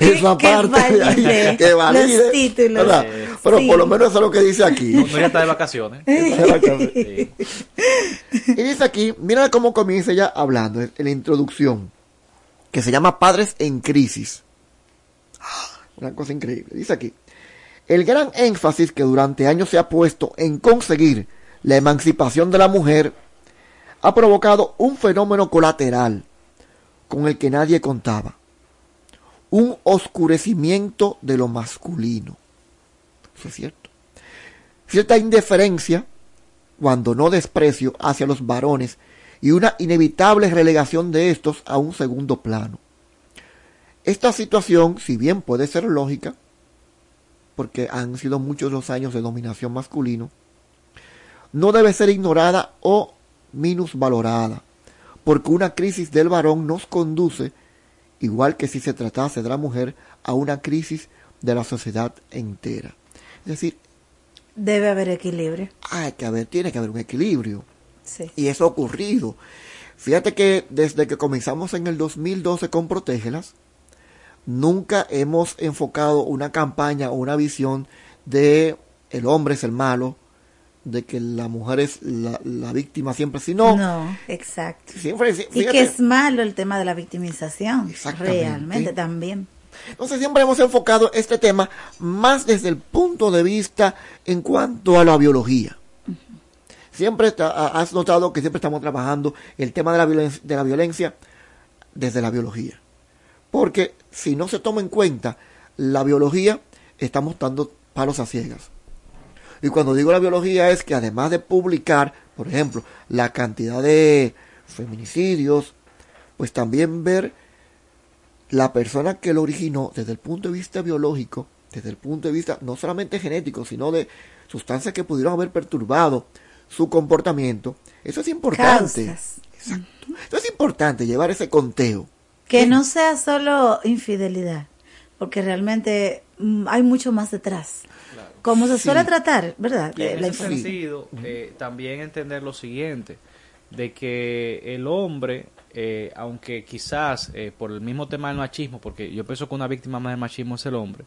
esa que parte de ahí, valide que valide, los títulos. ¿verdad? Pero sí. por lo menos eso es lo que dice aquí. No, no ya está de vacaciones. Sí. Y dice aquí, mira cómo comienza ella hablando en la introducción, que se llama Padres en Crisis. Ah, Una cosa increíble. Dice aquí, el gran énfasis que durante años se ha puesto en conseguir la emancipación de la mujer ha provocado un fenómeno colateral con el que nadie contaba. Un oscurecimiento de lo masculino. Eso es cierto. Cierta indiferencia cuando no desprecio hacia los varones y una inevitable relegación de estos a un segundo plano. Esta situación, si bien puede ser lógica, porque han sido muchos los años de dominación masculino, no debe ser ignorada o minusvalorada, porque una crisis del varón nos conduce igual que si se tratase de la mujer, a una crisis de la sociedad entera. Es decir, debe haber equilibrio. Hay que haber, tiene que haber un equilibrio. Sí. Y eso ha ocurrido. Fíjate que desde que comenzamos en el 2012 con Protégelas, nunca hemos enfocado una campaña o una visión de el hombre es el malo, de que la mujer es la, víctima siempre, sino... No, exacto. Siempre, y que es malo el tema de la victimización, realmente también. Entonces siempre hemos enfocado este tema más desde el punto de vista en cuanto a la biología. Siempre has notado que siempre estamos trabajando el tema de la, de la violencia desde la biología. Porque si no se toma en cuenta la biología, estamos dando palos a ciegas. Y cuando digo la biología es que además de publicar, por ejemplo, la cantidad de feminicidios, pues también ver la persona que lo originó desde el punto de vista biológico, desde el punto de vista no solamente genético, sino de sustancias que pudieron haber perturbado su comportamiento. Eso es importante. Exacto. Eso es importante llevar ese conteo. Que no sea solo infidelidad, porque realmente mm, hay mucho más detrás. Como se suele tratar, ¿verdad? en ese sentido, eh, también entender lo siguiente, de que el hombre, eh, aunque quizás eh, por el mismo tema del machismo, porque yo pienso que una víctima más del machismo es el hombre,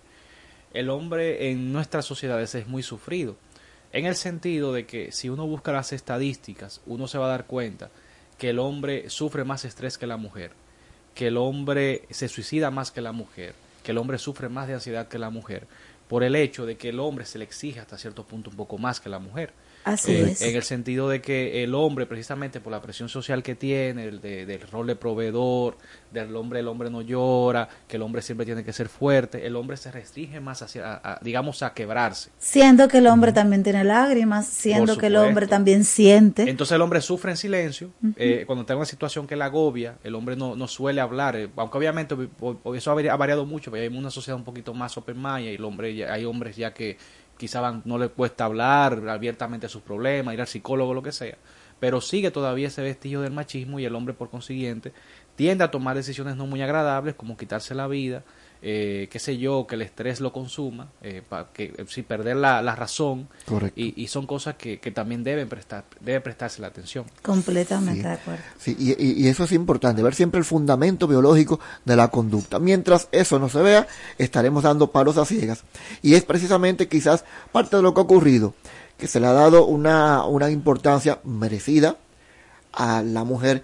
el hombre en nuestras sociedades es muy sufrido en el sentido de que si uno busca las estadísticas, uno se va a dar cuenta que el hombre sufre más estrés que la mujer, que el hombre se suicida más que la mujer, que el hombre sufre más de ansiedad que la mujer, por el hecho de que el hombre se le exige hasta cierto punto un poco más que la mujer. Así eh, es. En el sentido de que el hombre, precisamente por la presión social que tiene, el del rol de proveedor, del hombre, el hombre no llora, que el hombre siempre tiene que ser fuerte, el hombre se restringe más hacia, digamos, a quebrarse. Siendo que el hombre también tiene lágrimas, siendo que el hombre también siente. Entonces el hombre sufre en silencio, eh, cuando está en una situación que la agobia, el hombre no, no suele hablar, eh, aunque obviamente eso ha variado mucho, porque hay una sociedad un poquito más open mind y el hombre, hay hombres ya que quizá no le cuesta hablar abiertamente sus problemas, ir al psicólogo, lo que sea, pero sigue todavía ese vestigio del machismo y el hombre por consiguiente tiende a tomar decisiones no muy agradables como quitarse la vida, eh, qué sé yo, que el estrés lo consuma, eh, que eh, si perder la, razón, y, y, son cosas que, también deben prestar, debe prestarse la atención. Completamente de acuerdo. Sí, y, eso es importante, ver siempre el fundamento biológico de la conducta. Mientras eso no se vea, estaremos dando palos a ciegas. Y es precisamente quizás parte de lo que ha ocurrido, que se le ha dado una, una importancia merecida a la mujer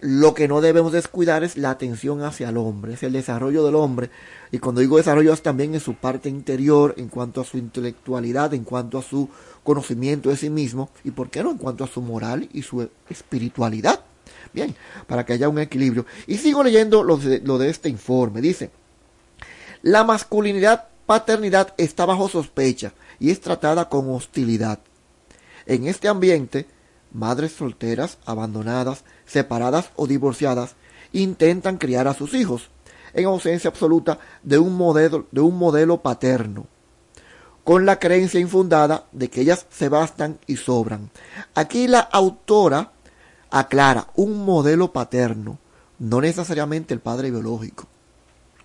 lo que no debemos descuidar es la atención hacia el hombre, es el desarrollo del hombre. Y cuando digo desarrollo es también en su parte interior, en cuanto a su intelectualidad, en cuanto a su conocimiento de sí mismo, y por qué no, en cuanto a su moral y su espiritualidad. Bien, para que haya un equilibrio. Y sigo leyendo lo de, lo de este informe. Dice, la masculinidad, paternidad está bajo sospecha y es tratada con hostilidad. En este ambiente, madres solteras, abandonadas, separadas o divorciadas, intentan criar a sus hijos, en ausencia absoluta de un modelo, de un modelo paterno, con la creencia infundada de que ellas se bastan y sobran. Aquí la autora aclara un modelo paterno, no necesariamente el padre biológico,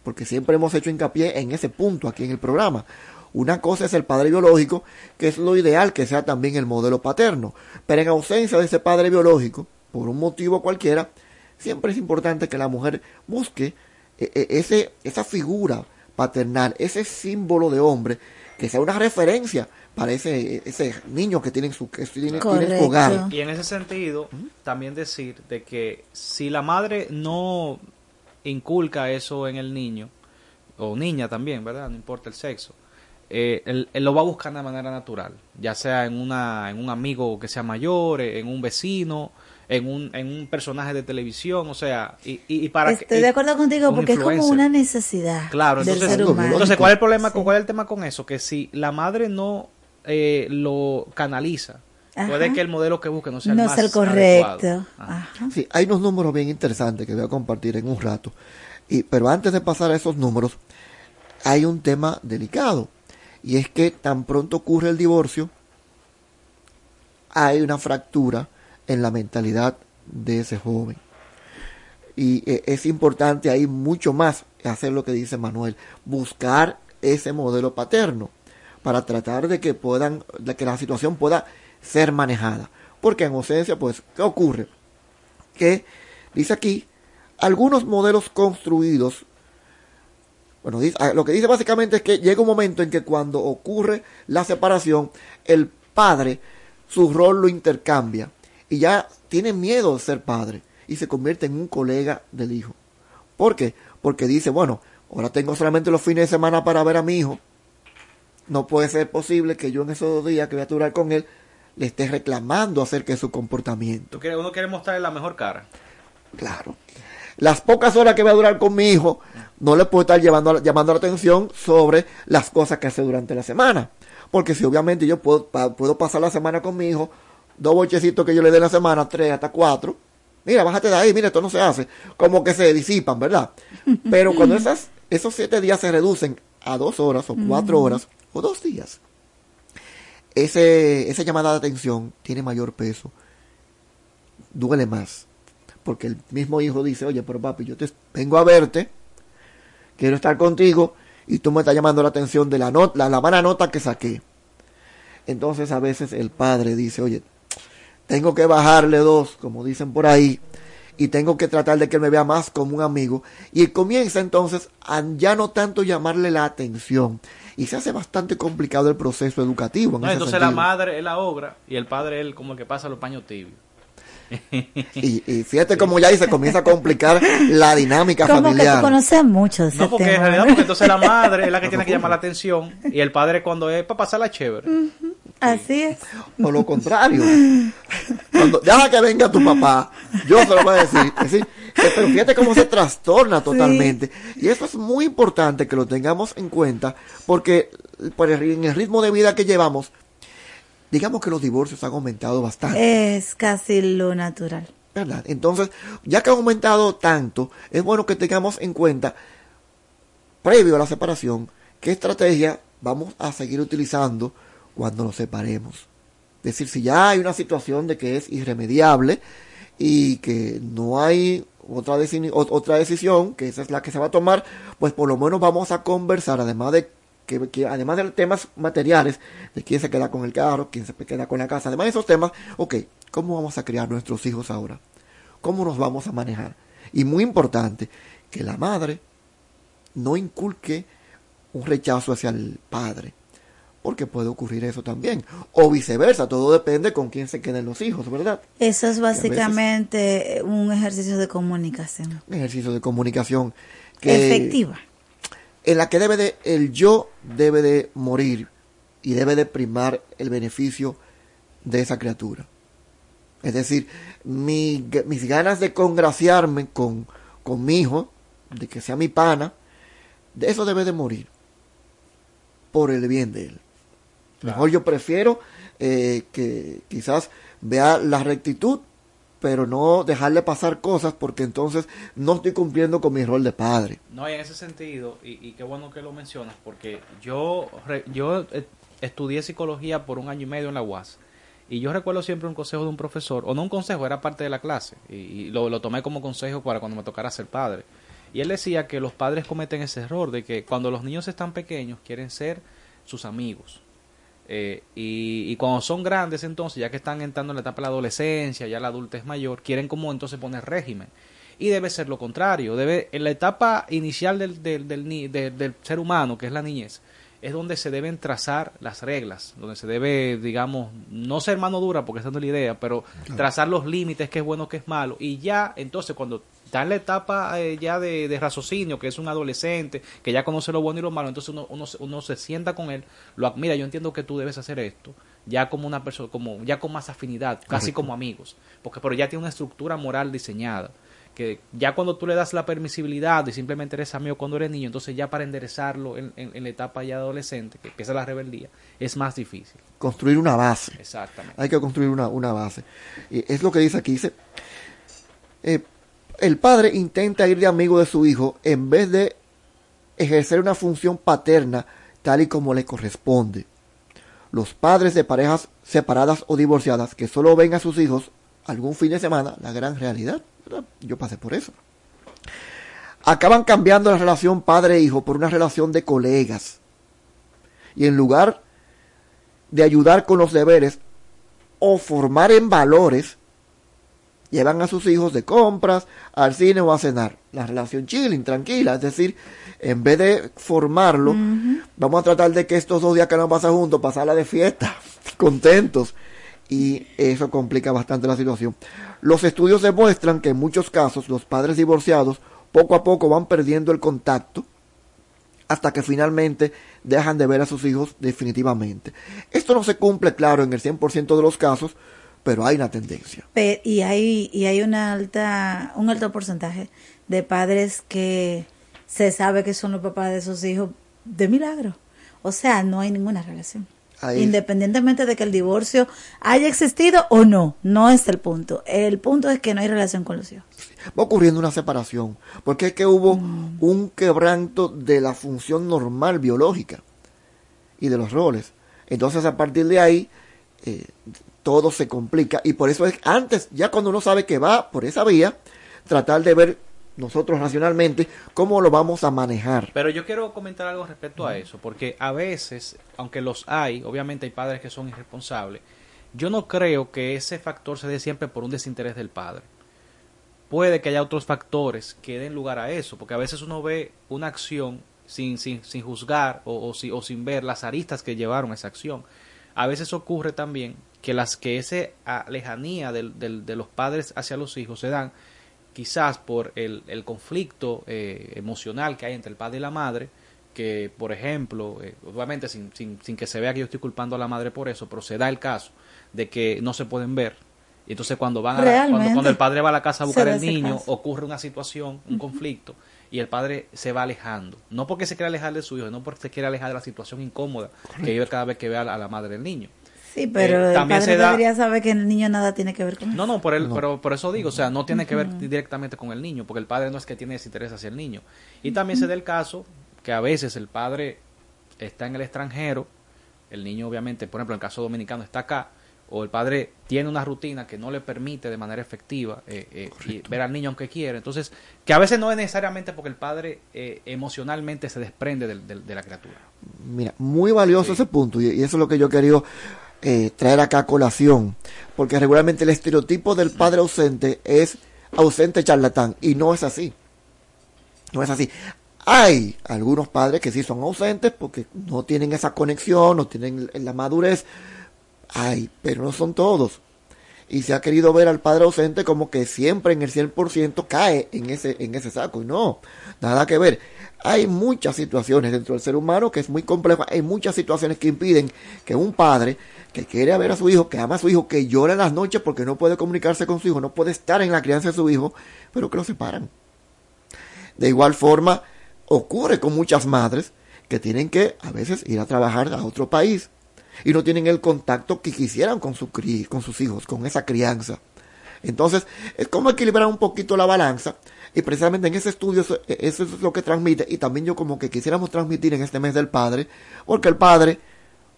porque siempre hemos hecho hincapié en ese punto aquí en el programa. Una cosa es el padre biológico, que es lo ideal que sea también el modelo paterno, pero en ausencia de ese padre biológico, por un motivo cualquiera, siempre es importante que la mujer busque eh, eh, ese, esa figura paternal, ese símbolo de hombre, que sea una referencia para ese, ese niño que tiene su que tiene, hogar. Y en ese sentido, también decir de que si la madre no inculca eso en el niño, o niña también, ¿verdad? No importa el sexo. Eh, él, lo va a buscar de manera natural, ya sea en, una, en un amigo que sea mayor, en un vecino, en un, en un personaje de televisión, o sea, y, y, para Estoy de acuerdo contigo porque es como una necesidad claro, del ser humano. Entonces, ¿cuál es el problema, cuál es el tema con eso? Que si la madre no eh, lo canaliza, puede que el modelo que busque no sea el más el correcto. Sí, hay unos números bien interesantes que voy a compartir en un rato. Y, pero antes de pasar a esos números, hay un tema delicado. Y es que tan pronto ocurre el divorcio, hay una fractura en la mentalidad de ese joven. Y eh, es importante ahí mucho más hacer lo que dice Manuel, buscar ese modelo paterno para tratar de que puedan, que la situación pueda ser manejada. Porque en ausencia, pues, ¿qué ocurre? Que, dice aquí, algunos modelos construidos, bueno, ah, lo que dice básicamente es que llega un momento en que cuando ocurre la separación, el padre, su rol lo intercambia y ya tiene miedo de ser padre y se convierte en un colega del hijo. ¿Por qué? Porque dice, bueno, ahora tengo solamente los fines de semana para ver a mi hijo. No puede ser posible que yo en esos dos días que voy a durar con él le esté reclamando acerca de su comportamiento. Uno quiere mostrarle la mejor cara. Claro. Las pocas horas que voy a durar con mi hijo, no le puedo estar llevando, llamando la atención sobre las cosas que hace durante la semana. Porque si obviamente yo puedo, puedo pasar la semana con mi hijo, dos bochecitos que yo le dé en la semana, tres hasta cuatro, mira, bájate de ahí, mira, esto no se hace. Como que se disipan, ¿verdad? Pero cuando esas, esos siete días se reducen a dos horas o cuatro horas o dos días, ese, esa llamada de atención tiene mayor peso, duele más. Porque el mismo hijo dice, oye, pero papi, yo te vengo a verte, quiero estar contigo, y tú me estás llamando la atención de la, nota, la, la mala nota que saqué. Entonces a veces el padre dice, oye, tengo que bajarle dos, como dicen por ahí, y tengo que tratar de que él me vea más como un amigo. Y comienza entonces a ya no tanto llamarle la atención. Y se hace bastante complicado el proceso educativo. entonces la madre es la obra y el padre es como el que pasa los paños tibios. Y, fíjate como ya ahí se comienza a complicar la dinámica como familiar. Que conoces mucho No, porque en realidad porque entonces la madre es la que tiene que llamar la atención y el padre cuando es para pasarla chévere. Así es. O lo contrario. Cuando, deja que venga tu papá, yo se lo voy a decir. pero fíjate cómo se trastorna totalmente. Y eso es muy importante que lo tengamos en cuenta, porque por en el ritmo de vida que llevamos, digamos que los divorcios han aumentado bastante. Es casi lo natural. ¿Verdad? Entonces, ya que ha aumentado tanto, es bueno que tengamos en cuenta, previo a la separación, qué estrategia vamos a seguir utilizando cuando nos separemos. Es decir, si ya hay una situación de que es irremediable y que no hay otra, otra decisión, que esa es la que se va a tomar, pues por lo menos vamos a conversar, además de que, además de temas materiales, de quién se queda con el carro, quién se queda con la casa, además de esos temas, ok, ¿cómo vamos a criar nuestros hijos ahora? ¿Cómo nos vamos a manejar? Y muy importante, que la madre no inculque un rechazo hacia el padre porque puede ocurrir eso también. O viceversa, todo depende con quién se queden los hijos, ¿verdad? Eso es básicamente un ejercicio de comunicación. Un ejercicio de comunicación que, efectiva. En la que debe de, el yo debe de morir y debe de primar el beneficio de esa criatura. Es decir, mis ganas de congraciarme con, con mi hijo, de que sea mi pana, de eso debe de morir por el bien de él. Mejor yo prefiero eh, que quizás vea la rectitud, pero no dejarle pasar cosas porque entonces no estoy cumpliendo con mi rol de padre. No, y en ese sentido, y, qué bueno que lo mencionas, porque yo, yo eh, estudié psicología por un año y medio en la UAS. Y yo recuerdo siempre un consejo de un profesor, o no un consejo, era parte de la clase, y, lo, lo, tomé como consejo para cuando me tocara ser padre. Y él decía que los padres cometen ese error de que cuando los niños están pequeños quieren ser sus amigos. Eh, y, cuando son grandes, entonces, ya que están entrando en la etapa de la adolescencia, ya la adultez mayor, quieren como entonces poner régimen. Y debe ser lo contrario. Debe, en la etapa inicial del, del, del, del, ser humano, que es la niñez, es donde se deben trazar las reglas, donde se debe, digamos, no ser mano dura, porque esa no es la idea, pero trazar los límites, qué es bueno, qué es malo. Y ya, entonces, cuando está en la etapa eh, ya de, raciocinio, que es un adolescente, que ya conoce lo bueno y lo malo, entonces uno, uno, se sienta con él, lo admira, yo entiendo que tú debes hacer esto, ya como una persona, como, ya con más afinidad, casi como amigos, porque pero ya tiene una estructura moral diseñada que ya cuando tú le das la permisibilidad y simplemente eres amigo cuando eres niño, entonces ya para enderezarlo en, la etapa ya adolescente, que empieza la rebeldía, es más difícil. Construir una base. Exactamente. Hay que construir una, una base. Y es lo que dice aquí, dice, eh, el padre intenta ir de amigo de su hijo en vez de ejercer una función paterna tal y como le corresponde. Los padres de parejas separadas o divorciadas que solo ven a sus hijos algún fin de semana, la gran realidad, yo pasé por eso. acaban cambiando la relación padre-hijo por una relación de colegas. Y en lugar de ayudar con los deberes o formar en valores, llevan a sus hijos de compras, al cine o a cenar. La relación chilling, tranquila, es decir, en vez de formarlo, vamos a tratar de que estos dos días que nos pasan juntos, pasarla de fiesta, contentos. Y eso complica bastante la situación. Los estudios demuestran que en muchos casos los padres divorciados poco a poco van perdiendo el contacto hasta que finalmente dejan de ver a sus hijos definitivamente. Esto no se cumple, claro, en el 100% de los casos, pero hay una tendencia. y hay, y hay una alta, un alto porcentaje de padres que se sabe que son los papás de sus hijos de milagro. O sea, no hay ninguna relación. Independientemente de que el divorcio haya existido o no, no es el punto. El punto es que no hay relación con los hijos. Va ocurriendo una separación, porque es que hubo mm. un quebranto de la función normal biológica y de los roles. Entonces, a partir de ahí, eh, todo se complica y por eso es antes, ya cuando uno sabe que va por esa vía, tratar de ver nosotros nacionalmente cómo lo vamos a manejar. Pero yo quiero comentar algo respecto a eso, porque a veces, aunque los hay, obviamente hay padres que son irresponsables, yo no creo que ese factor se dé siempre por un desinterés del padre. Puede que haya otros factores que den lugar a eso, porque a veces uno ve una acción sin, sin, sin juzgar o, o, o sin ver las aristas que llevaron a esa acción. A veces ocurre también que las que esa lejanía de los padres hacia los hijos se dan quizás por el, el conflicto eh, emocional que hay entre el padre y la madre, que por ejemplo, eh, obviamente sin, sin, sin, que se vea que yo estoy culpando a la madre por eso, pero se da el caso de que no se pueden ver. Y entonces cuando van a cuando, cuando, el padre va a la casa a buscar al niño, ocurre una situación, un conflicto, y el padre se va alejando. No porque se quiera alejar de su hijo, no porque se quiera alejar de la situación incómoda que vive cada vez que ve a la madre del niño. Sí, pero eh, el padre debería saber que el niño nada tiene que ver con eso. No, no, por, el, Pero, por eso digo, o sea, no tiene que ver directamente con el niño, porque el padre no es que tiene ese interés hacia el niño. Y también se da el caso que a veces el padre está en el extranjero, el niño obviamente, por ejemplo, en el caso dominicano está acá, o el padre tiene una rutina que no le permite de manera efectiva eh, eh, ver al niño aunque quiera. Entonces, que a veces no es necesariamente porque el padre emocionalmente se desprende de, la criatura. Mira, muy valioso ese punto y, y, eso es lo que yo quería eh, traer acá a colación, porque regularmente el estereotipo del padre ausente es ausente charlatán, y no es así. No es así. Hay algunos padres que sí son ausentes porque no tienen esa conexión, no tienen la madurez. Hay, pero no son todos. Y se ha querido ver al padre ausente como que siempre en el 100% cae en ese, en ese saco. Y no, nada que ver. Hay muchas situaciones dentro del ser humano que es muy complejo. Hay muchas situaciones que impiden que un padre que quiere ver a su hijo, que ama a su hijo, que llora en las noches porque no puede comunicarse con su hijo, no puede estar en la crianza de su hijo, pero que lo separan. De igual forma, ocurre con muchas madres que tienen que a veces ir a trabajar a otro país y no tienen el contacto que quisieran con sus hijos, con esa crianza. Entonces, es como equilibrar un poquito la balanza y precisamente en ese estudio eso, eso es lo que transmite y también yo como que quisiéramos transmitir en este mes del padre, porque el padre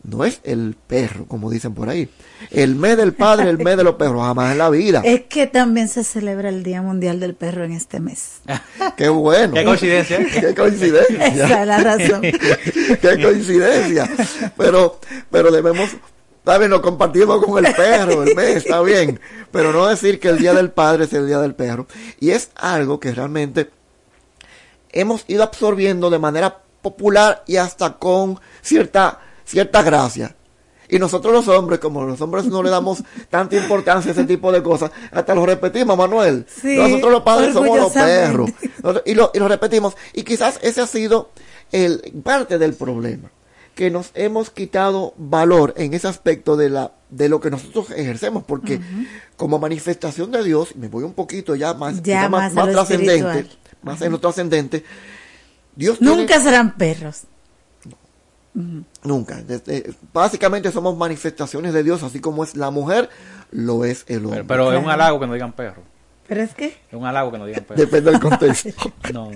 no es el perro, como dicen por ahí. El mes del padre, el mes de los perros, jamás en la vida. Es que también se celebra el Día Mundial del Perro en este mes. Qué bueno. Qué coincidencia. Qué coincidencia. Esa es la razón. Qué coincidencia. Pero, pero debemos, también lo compartimos con el perro, el mes, está bien. Pero no decir que el Día del Padre es el Día del Perro. Y es algo que realmente hemos ido absorbiendo de manera popular y hasta con cierta cierta gracia. Y nosotros los hombres, como los hombres no le damos tanta importancia a ese tipo de cosas, hasta lo repetimos, Manuel. nosotros los padres somos los perros. Y lo, y lo repetimos. Y quizás ese ha sido el, parte del problema. Que nos hemos quitado valor en ese aspecto de la de lo que nosotros ejercemos, porque como manifestación de Dios, me voy un poquito ya más, más, trascendente, más en lo trascendente, Dios nunca serán perros. Nunca. básicamente somos manifestaciones de Dios, así como es la mujer, lo es el hombre. Pero, es un halago que no digan perro. ¿Pero es que? Es un halago que no digan perro. Depende del contexto. no,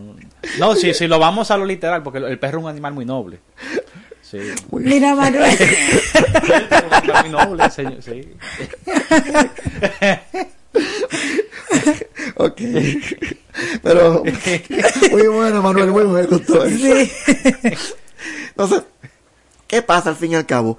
no si, si lo vamos a lo literal, porque el perro es un animal muy noble. Sí. Mira, Manuel. noble, señor, sí. ok. Pero muy bueno, Manuel, muy bueno. Doctor. Sí. Entonces, ¿qué pasa al fin y al cabo?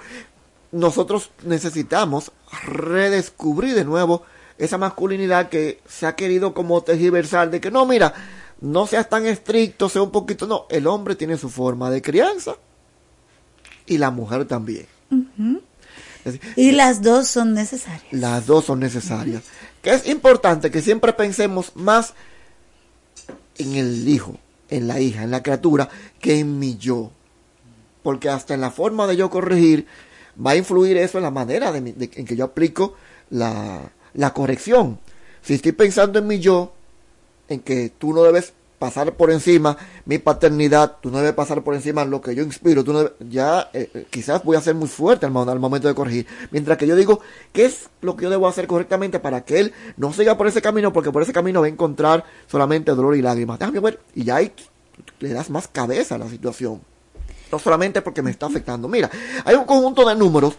Nosotros necesitamos redescubrir de nuevo esa masculinidad que se ha querido como tergiversar de que no, mira, no seas tan estricto, sea un poquito, no, el hombre tiene su forma de crianza y la mujer también. y las dos son necesarias. Las dos son necesarias. Que es importante que siempre pensemos más en el hijo, en la hija, en la criatura, que en mi yo. Porque hasta en la forma de yo corregir va a influir eso en la manera de, en que yo aplico la, la corrección. Si estoy pensando en mi yo, en que tú no debes pasar por encima mi paternidad, tú no debes pasar por encima lo que yo inspiro, tú no ya eh, eh, quizás voy a ser muy fuerte al, al, momento de corregir, mientras que yo digo, ¿qué es lo que yo debo hacer correctamente para que él no siga por ese camino? Porque por ese camino va a encontrar solamente dolor y lágrimas. Déjame ver, y ya hay, le das más cabeza a la situación. No solamente porque me está afectando. Mira, hay un conjunto de números,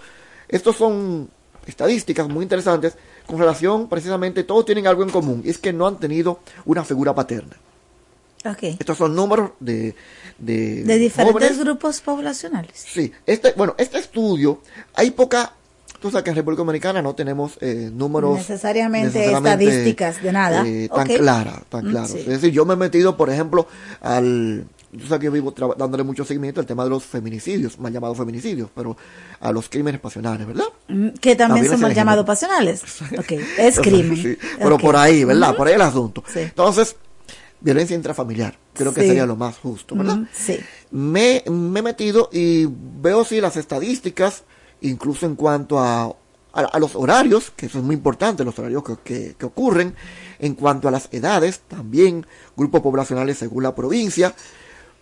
estos son estadísticas muy interesantes con relación precisamente, todos tienen algo en común, es que no han tenido una figura paterna. Okay. Estos son números de... De, de diferentes grupos poblacionales. Sí, este, bueno, este estudio, hay poca... Tú sabes que en República Dominicana no tenemos eh, números... Necesariamente, estadísticas de nada. Eh, tan clara, tan mm, claro. Es decir, yo me he metido, por ejemplo, al yo sé que yo vivo dándole mucho seguimiento al tema de los feminicidios, mal llamados feminicidios, pero a los crímenes pasionales, ¿verdad? Mm, que también son mal llamados pasionales. Ok, es crimen. Pero por ahí, ¿verdad? Por ahí el asunto. Entonces, violencia intrafamiliar, creo que sería lo más justo, ¿verdad? sí. Me, me, he metido y veo si las estadísticas, incluso en cuanto a, a, los horarios, que eso es muy importante, los horarios que, que ocurren, en cuanto a las edades, también grupos poblacionales según la provincia,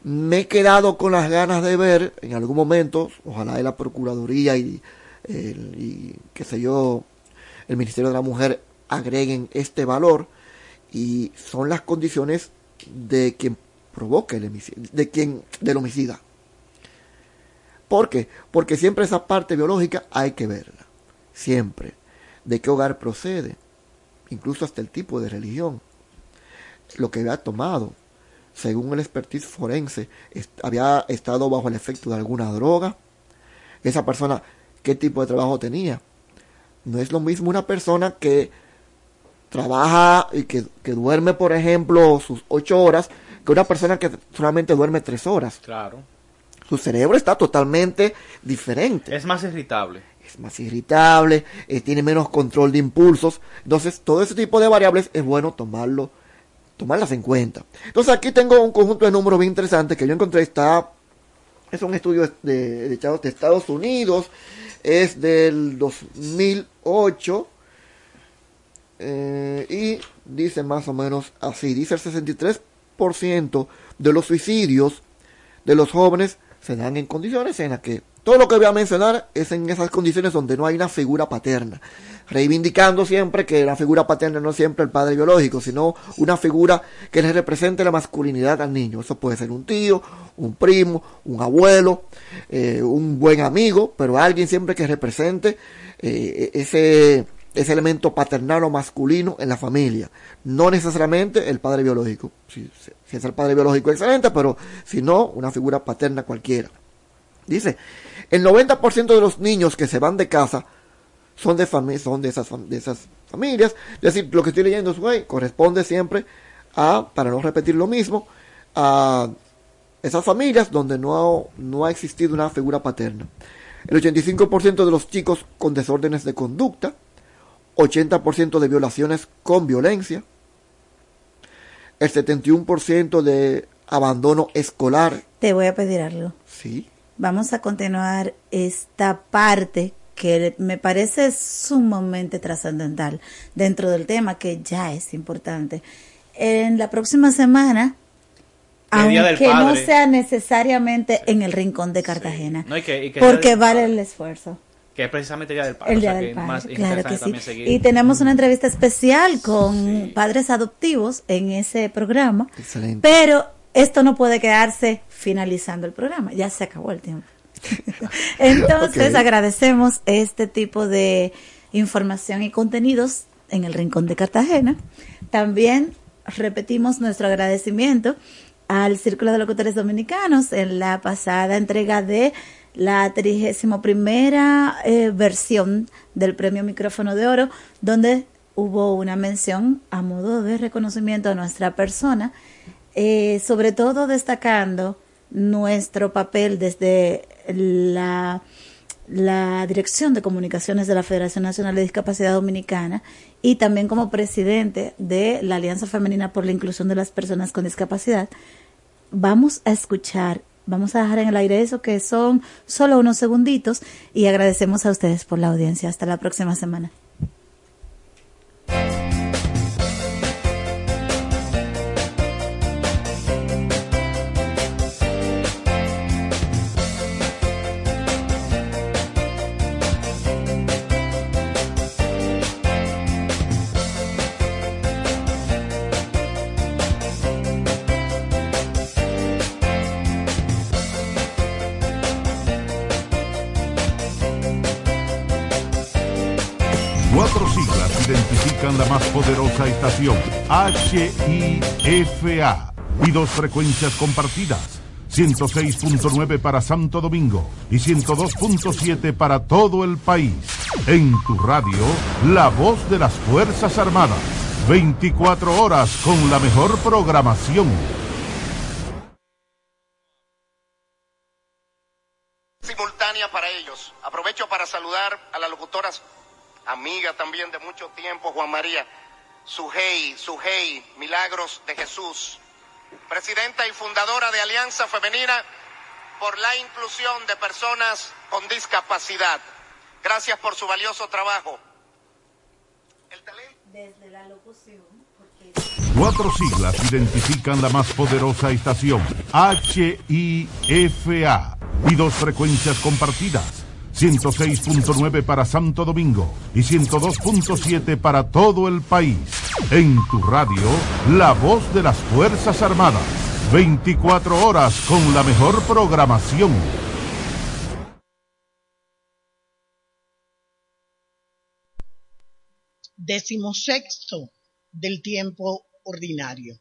me he quedado con las ganas de ver en algún momento, ojalá de la Procuraduría y, y qué sé yo, el Ministerio de la Mujer agreguen este valor y son las condiciones de quien provoca el de quien del homicida. ¿Por qué? Porque siempre esa parte biológica hay que verla, siempre. De qué hogar procede, incluso hasta el tipo de religión, lo que había tomado, según el expertise forense, había estado bajo el efecto de alguna droga. Esa persona, ¿qué tipo de trabajo tenía? No es lo mismo una persona que trabaja y que, duerme, por ejemplo, sus ocho horas, que una persona que solamente duerme tres horas. Claro. Su cerebro está totalmente diferente. Es más irritable. Es más irritable, eh, tiene menos control de impulsos. Entonces, todo ese tipo de variables es bueno tomarlo tomarlas en cuenta. Entonces aquí tengo un conjunto de números bien interesantes que yo encontré, está, es un estudio de, de, Estados Unidos, es del 2008 eh, y dice más o menos así, dice el 63% de los suicidios de los jóvenes se dan en condiciones en las que todo lo que voy a mencionar es en esas condiciones donde no hay una figura paterna, reivindicando siempre que la figura paterna no es siempre el padre biológico, sino una figura que le represente la masculinidad al niño. Eso puede ser un tío, un primo, un abuelo, eh, un buen amigo, pero alguien siempre que represente eh, ese, ese elemento paternal o masculino en la familia. No necesariamente el padre biológico. Si, es el padre biológico, excelente, pero si no, una figura paterna cualquiera. Dice, el 90% de los niños que se van de casa son de, son de, esas, familias. Es decir, lo que estoy leyendo güey, corresponde siempre a, para no repetir lo mismo, a esas familias donde no ha existido una figura paterna. El 85% de los chicos con desórdenes de conducta, 80% de violaciones con violencia, el 71% de abandono escolar. Te voy a pedir algo. Sí vamos a continuar esta parte que me parece sumamente trascendental dentro del tema que ya es importante. En la próxima semana, aunque no sea necesariamente en el rincón de Cartagena, porque vale el esfuerzo. Que es precisamente el Día del Padre. El Día del Padre, claro que sí. Y tenemos una entrevista especial con padres adoptivos en ese programa. Excelente. Pero esto no puede quedarse finalizando el programa, ya se acabó el tiempo. Entonces agradecemos este tipo de información y contenidos en el Rincón de Cartagena. También repetimos nuestro agradecimiento al Círculo de Locutores Dominicanos en la pasada entrega de la trigésimo primera eh, versión del Premio Micrófono de Oro, donde hubo una mención a modo de reconocimiento a nuestra persona, eh, sobre todo destacando nuestro papel desde la, la Dirección de Comunicaciones de la Federación Nacional de Discapacidad Dominicana y también como presidente de la Alianza Femenina por la Inclusión de las Personas con Discapacidad. Vamos a escuchar Vamos a dejar en el aire eso que son solo unos segunditos y agradecemos a ustedes por la audiencia. Hasta la próxima semana. La más poderosa estación, HIFA, y dos frecuencias compartidas, 106.9 para Santo Domingo y 102.7 para todo el país. En tu radio, la voz de las Fuerzas Armadas, 24 horas con la mejor programación. Simultánea para ellos. Aprovecho para saludar a las locutoras amiga también de mucho tiempo, Juan María, Sujei, Sujei, Milagros de Jesús, presidenta y fundadora de Alianza Femenina por la inclusión de personas con discapacidad. Gracias por su valioso trabajo. Desde la locución. Cuatro siglas identifican la más poderosa estación, HIFA, y dos frecuencias compartidas 106.9 para Santo Domingo y 102.7 para todo el país. En tu radio, la voz de las Fuerzas Armadas. 24 horas con la mejor programación. Decimosexto del tiempo ordinario.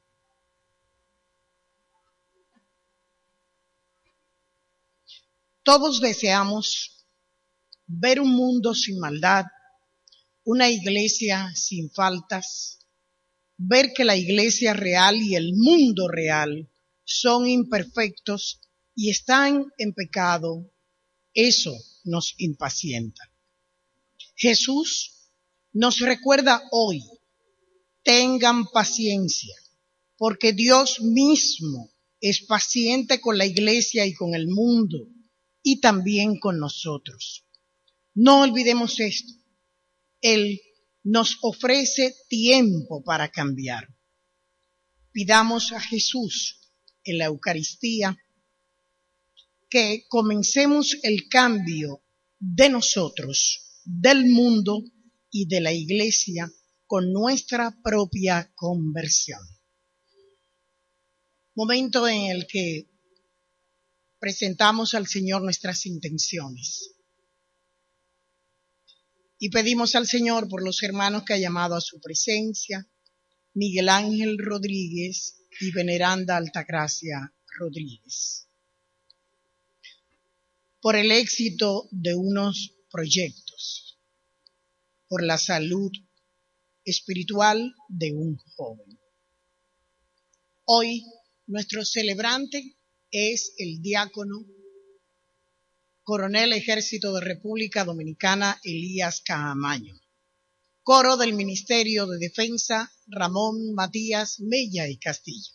Todos deseamos ver un mundo sin maldad, una iglesia sin faltas, ver que la iglesia real y el mundo real son imperfectos y están en pecado, eso nos impacienta. Jesús nos recuerda hoy, tengan paciencia, porque Dios mismo es paciente con la iglesia y con el mundo y también con nosotros. No olvidemos esto. Él nos ofrece tiempo para cambiar. Pidamos a Jesús en la Eucaristía que comencemos el cambio de nosotros, del mundo y de la Iglesia con nuestra propia conversión. Momento en el que presentamos al Señor nuestras intenciones y pedimos al Señor por los hermanos que ha llamado a su presencia, Miguel Ángel Rodríguez y Veneranda Altagracia Rodríguez, por el éxito de unos proyectos, por la salud espiritual de un joven. Hoy nuestro celebrante es el diácono Coronel Ejército de República Dominicana Elías Caamaño. Coro del Ministerio de Defensa Ramón Matías Mella y Castillo.